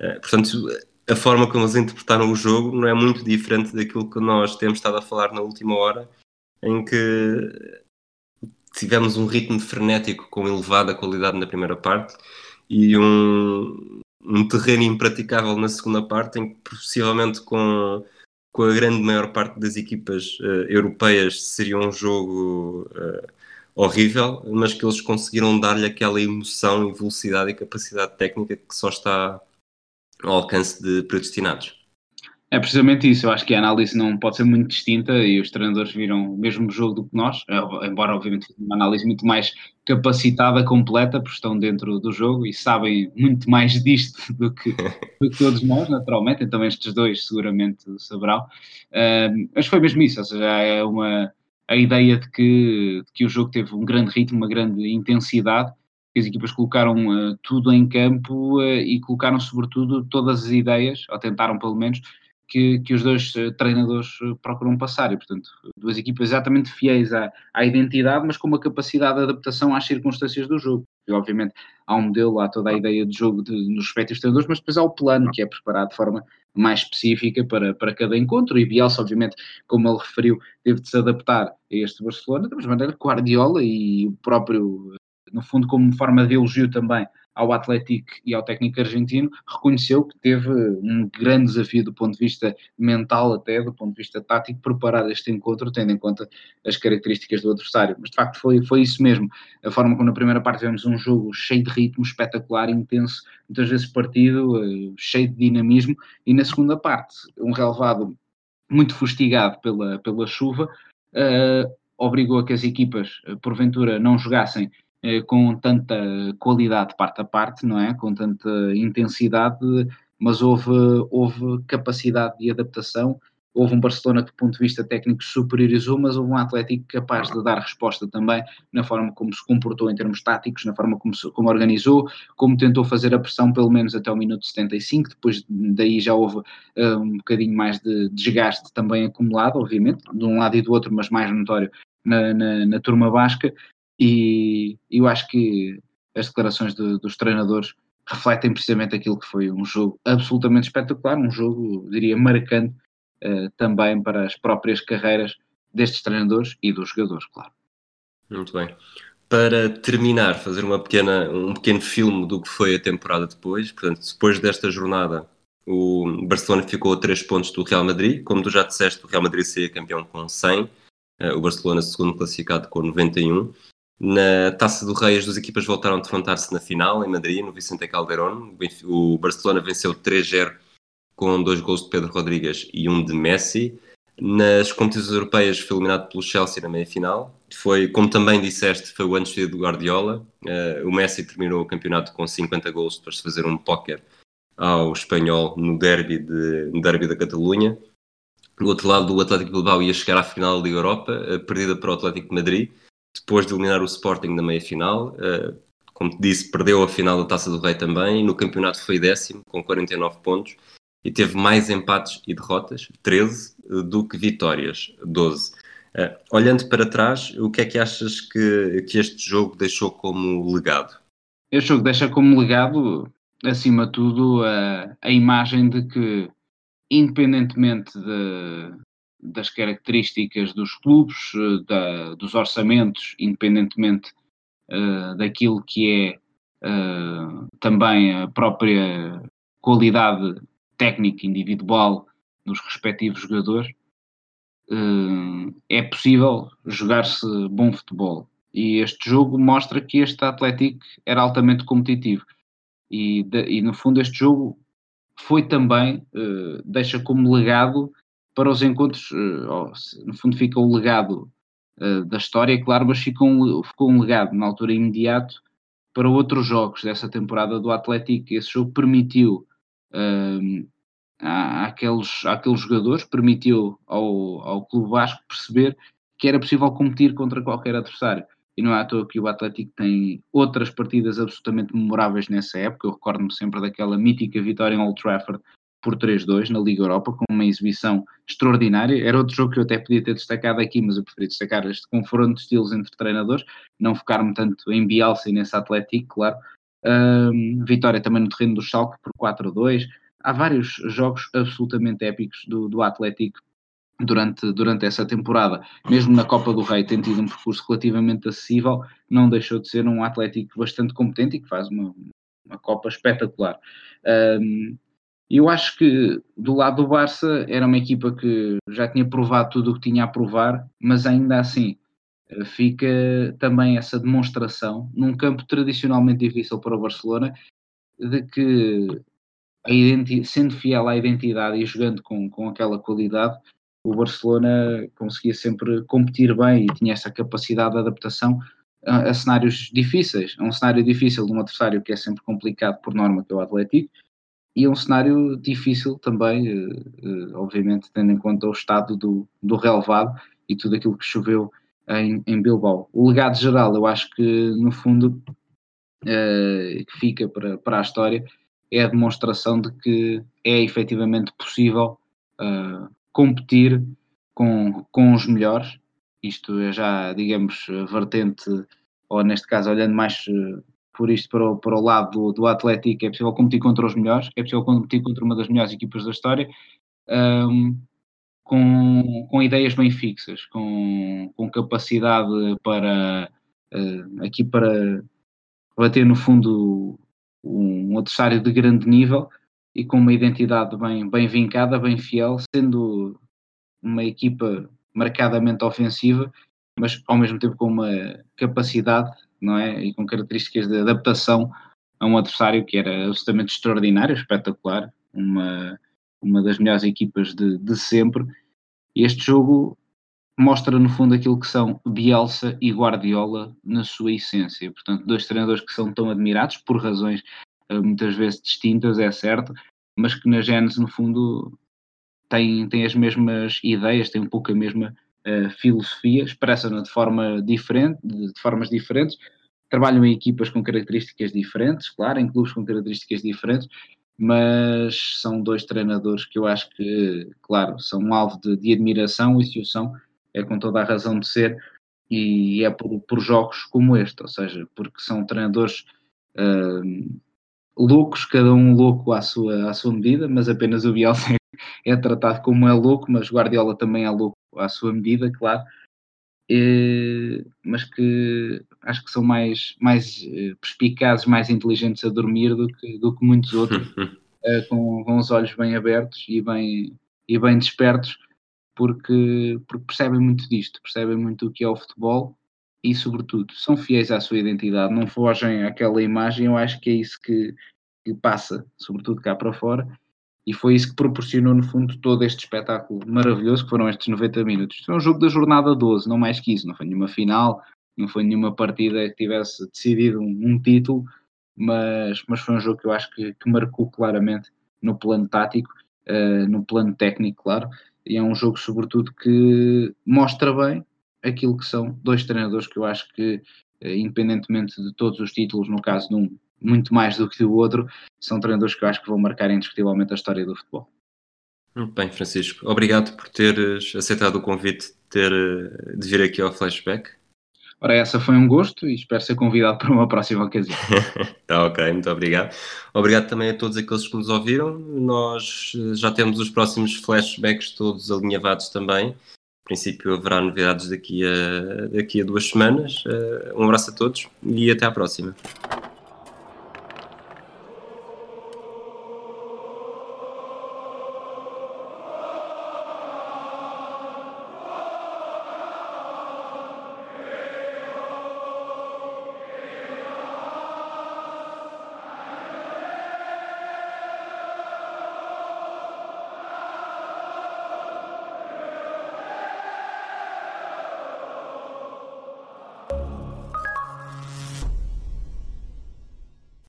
Uh, portanto, a forma como eles interpretaram o jogo não é muito diferente daquilo que nós temos estado a falar na última hora, em que tivemos um ritmo frenético com elevada qualidade na primeira parte e um, um terreno impraticável na segunda parte, em que possivelmente com, com a grande maior parte das equipas uh, europeias seria um jogo uh, horrível, mas que eles conseguiram dar-lhe aquela emoção e velocidade e capacidade técnica que só está ao alcance de predestinados. É precisamente isso, eu acho que a análise não pode ser muito distinta e os treinadores viram o mesmo jogo do que nós, eh, embora obviamente uma análise muito mais capacitada, completa, porque estão dentro do jogo e sabem muito mais disto [laughs] do que, do que todos nós, naturalmente, então estes dois seguramente saberão. Uh, mas foi mesmo isso, ou seja, é uma a ideia de que, de que o jogo teve um grande ritmo, uma grande intensidade, que as equipas colocaram uh, tudo em campo uh, e colocaram sobretudo todas as ideias, ou tentaram pelo menos, que, que os dois uh, treinadores procuram passar. E, portanto, duas equipas exatamente fiéis à, à identidade, mas com uma capacidade de adaptação às circunstâncias do jogo. E, obviamente, há um modelo, há toda a ideia de jogo de, nos respectivos treinadores, mas depois há o plano que é preparado de forma mais específica para, para cada encontro. E Bielsa, obviamente, como ele referiu, teve de se adaptar a este Barcelona, da mesma maneira que Guardiola e o próprio, no fundo, como forma de elogio também ao Atlético e ao técnico argentino, reconheceu que teve um grande desafio do ponto de vista mental, até do ponto de vista tático, preparar este encontro, tendo em conta as características do adversário. Mas de facto foi, foi isso mesmo. A forma como na primeira parte tivemos um jogo cheio de ritmo, espetacular, intenso, muitas vezes partido, eh, cheio de dinamismo, e na segunda parte, um relevado muito fustigado pela, pela chuva. Uh, obrigou a que as equipas, eh, porventura, não jogassem com tanta qualidade parte a parte, não é? Com tanta intensidade, mas houve, houve capacidade de adaptação. Houve um Barcelona que, do ponto de vista técnico, superiorizou, mas houve um Atlético capaz de dar resposta também na forma como se comportou em termos táticos, na forma como, se, como organizou, como tentou fazer a pressão pelo menos até o minuto 75. Depois daí já houve uh, um bocadinho mais de desgaste também acumulado, obviamente, de um lado e do outro, mas mais notório na, na, na turma basca e eu acho que as declarações de, dos treinadores refletem precisamente aquilo que foi um jogo absolutamente espetacular, um jogo, diria, marcante uh, também para as próprias carreiras destes treinadores e dos jogadores, claro. Muito bem. Para terminar, fazer uma pequena, um pequeno filme do que foi a temporada depois. Portanto, depois desta jornada, o Barcelona ficou a 3 pontos do Real Madrid. Como tu já disseste, o Real Madrid seria campeão com 100, eh, o Barcelona segundo classificado com 91. Na Taça do Rei, as duas equipas voltaram a defrontar-se na final, em Madrid, no Vicente Calderón. O Barcelona venceu 3-0 com dois gols de Pedro Rodrigues e um de Messi. Nas competições europeias foi eliminado pelo Chelsea na meia-final. Foi, como também disseste, foi o ano de Guardiola. Uh, o Messi terminou o campeonato com 50 gols depois de fazer um póquer ao espanhol no derby, de, no derby da Catalunha. Do outro lado, o Atlético Bilbao ia chegar à final da Liga Europa, uh, perdida para o Atlético de Madrid depois de eliminar o Sporting na meia-final. Uh, como te disse, perdeu a final da Taça do Rei também. No campeonato foi décimo, com 49 pontos. e teve mais empates e derrotas, 13, do que vitórias, 12. Uh, olhando para trás, o que é que achas que, que este jogo deixou como legado? Este jogo deixa como legado, acima de tudo, a, a imagem de que, independentemente de, das características dos clubes, da, dos orçamentos, independentemente uh, daquilo que é uh, também a própria qualidade técnica individual dos respectivos jogadores, uh, é possível jogar-se bom futebol. E este jogo mostra que este Atlético era altamente competitivo. E, de, e no fundo este jogo foi também, deixa como legado para os encontros, uh, no fundo fica o legado uh, da história, claro, mas ficou um, ficou um legado na altura imediato para outros jogos dessa temporada do Atlético. Esse jogo permitiu àqueles, àqueles jogadores, permitiu ao, ao Clube Vasco perceber que era possível competir contra qualquer adversário. E não é à toa que o Atlético tem outras partidas absolutamente memoráveis nessa época. Eu recordo-me sempre daquela mítica vitória em Old Trafford por 3-2 na Liga Europa, com uma exibição extraordinária. Era outro jogo que eu até podia ter destacado aqui, mas eu preferi destacar este confronto de estilos entre treinadores, não focar-me tanto em Bielsa e nesse Atlético, claro. Vitória também no terreno do Schalke por 4-2 há vários jogos absolutamente épicos do, do Atlético durante, durante essa temporada. Mesmo na Copa do Rei tem tido um percurso relativamente acessível, não deixou de ser um Atlético bastante competente e que faz uma, uma Copa espetacular. Um, eu acho que do lado do Barça era uma equipa que já tinha provado tudo o que tinha a provar, mas ainda assim eh, fica também essa demonstração num campo tradicionalmente difícil para o Barcelona de que sendo fiel à identidade e jogando com, com aquela qualidade, o Barcelona conseguia sempre competir bem e tinha essa capacidade de adaptação a, a, cenários difíceis. É um cenário difícil de um adversário que é sempre complicado por norma, que é o Atlético, e é um cenário difícil também, eh, eh, obviamente, tendo em conta o estado do, do relevado e tudo aquilo que choveu em, em Bilbao. O legado geral, eu acho que, no fundo, eh, que fica para, para a história é a demonstração de que é efetivamente possível competir com, com os melhores. Isto é já, digamos, vertente, ou neste caso, olhando mais por isto para o, para o lado do, do Atlético, é possível competir contra os melhores, é possível competir contra uma das melhores equipas da história. Um, com, com ideias bem fixas, com, com capacidade para uh, aqui para bater no fundo um adversário de grande nível e com uma identidade bem, bem vincada, bem fiel, sendo uma equipa marcadamente ofensiva, mas ao mesmo tempo com uma capacidade não é? e com características de adaptação a um adversário que era absolutamente extraordinário, espetacular, uma, uma das melhores equipas de, de sempre. Este jogo mostra no fundo aquilo que são Bielsa e Guardiola na sua essência. Portanto, dois treinadores que são tão admirados por razões uh, muitas vezes distintas, é certo, mas que na Gênesis no fundo têm, têm as mesmas ideias, têm um pouco a mesma uh, filosofia, expressam-na de forma diferente, de, de formas diferentes, trabalham em equipas com características diferentes, claro, em clubes com características diferentes, mas são dois treinadores que eu acho que, claro, são um alvo de, de admiração e se o são, é com toda a razão de ser e é por, por jogos como este, ou seja, porque são treinadores uh, loucos, cada um louco à sua, à sua medida, mas apenas o Bielsa [laughs] é tratado como é louco, mas Guardiola também é louco à sua medida, claro, e, mas que acho que são mais, mais eh, perspicazes, mais inteligentes a dormir do que, do que muitos outros, uh, [laughs] com, com os olhos bem abertos e bem, e bem despertos, porque, porque percebem muito disto, percebem muito o que é o futebol e, sobretudo, são fiéis à sua identidade, não fogem àquela imagem. Eu acho que é isso que, que passa, sobretudo cá para fora, e foi isso que proporcionou, no fundo, todo este espetáculo maravilhoso que foram estes 90 minutos. Foi um jogo da jornada 12, não mais que isso, não foi nenhuma final, não foi nenhuma partida que tivesse decidido um, um título, mas, mas foi um jogo que eu acho que, que marcou claramente no plano tático, uh, no plano técnico, claro, e é um jogo, sobretudo, que mostra bem aquilo que são dois treinadores que eu acho que, eh, independentemente de todos os títulos, no caso de um, muito mais do que do outro, são treinadores que eu acho que vão marcar indiscutivelmente a história do futebol. Muito bem, Francisco. Obrigado por teres aceitado o convite de, ter, de vir aqui ao Flashback. Ora, essa foi um gosto e espero ser convidado [laughs] para uma próxima ocasião. [laughs] tá ok, muito obrigado. Obrigado também a todos aqueles que nos ouviram. Nós eh, já temos os próximos flashbacks todos alinhavados também. Princípio haverá novidades daqui a, daqui a duas semanas. Eh, um abraço a todos e até à próxima.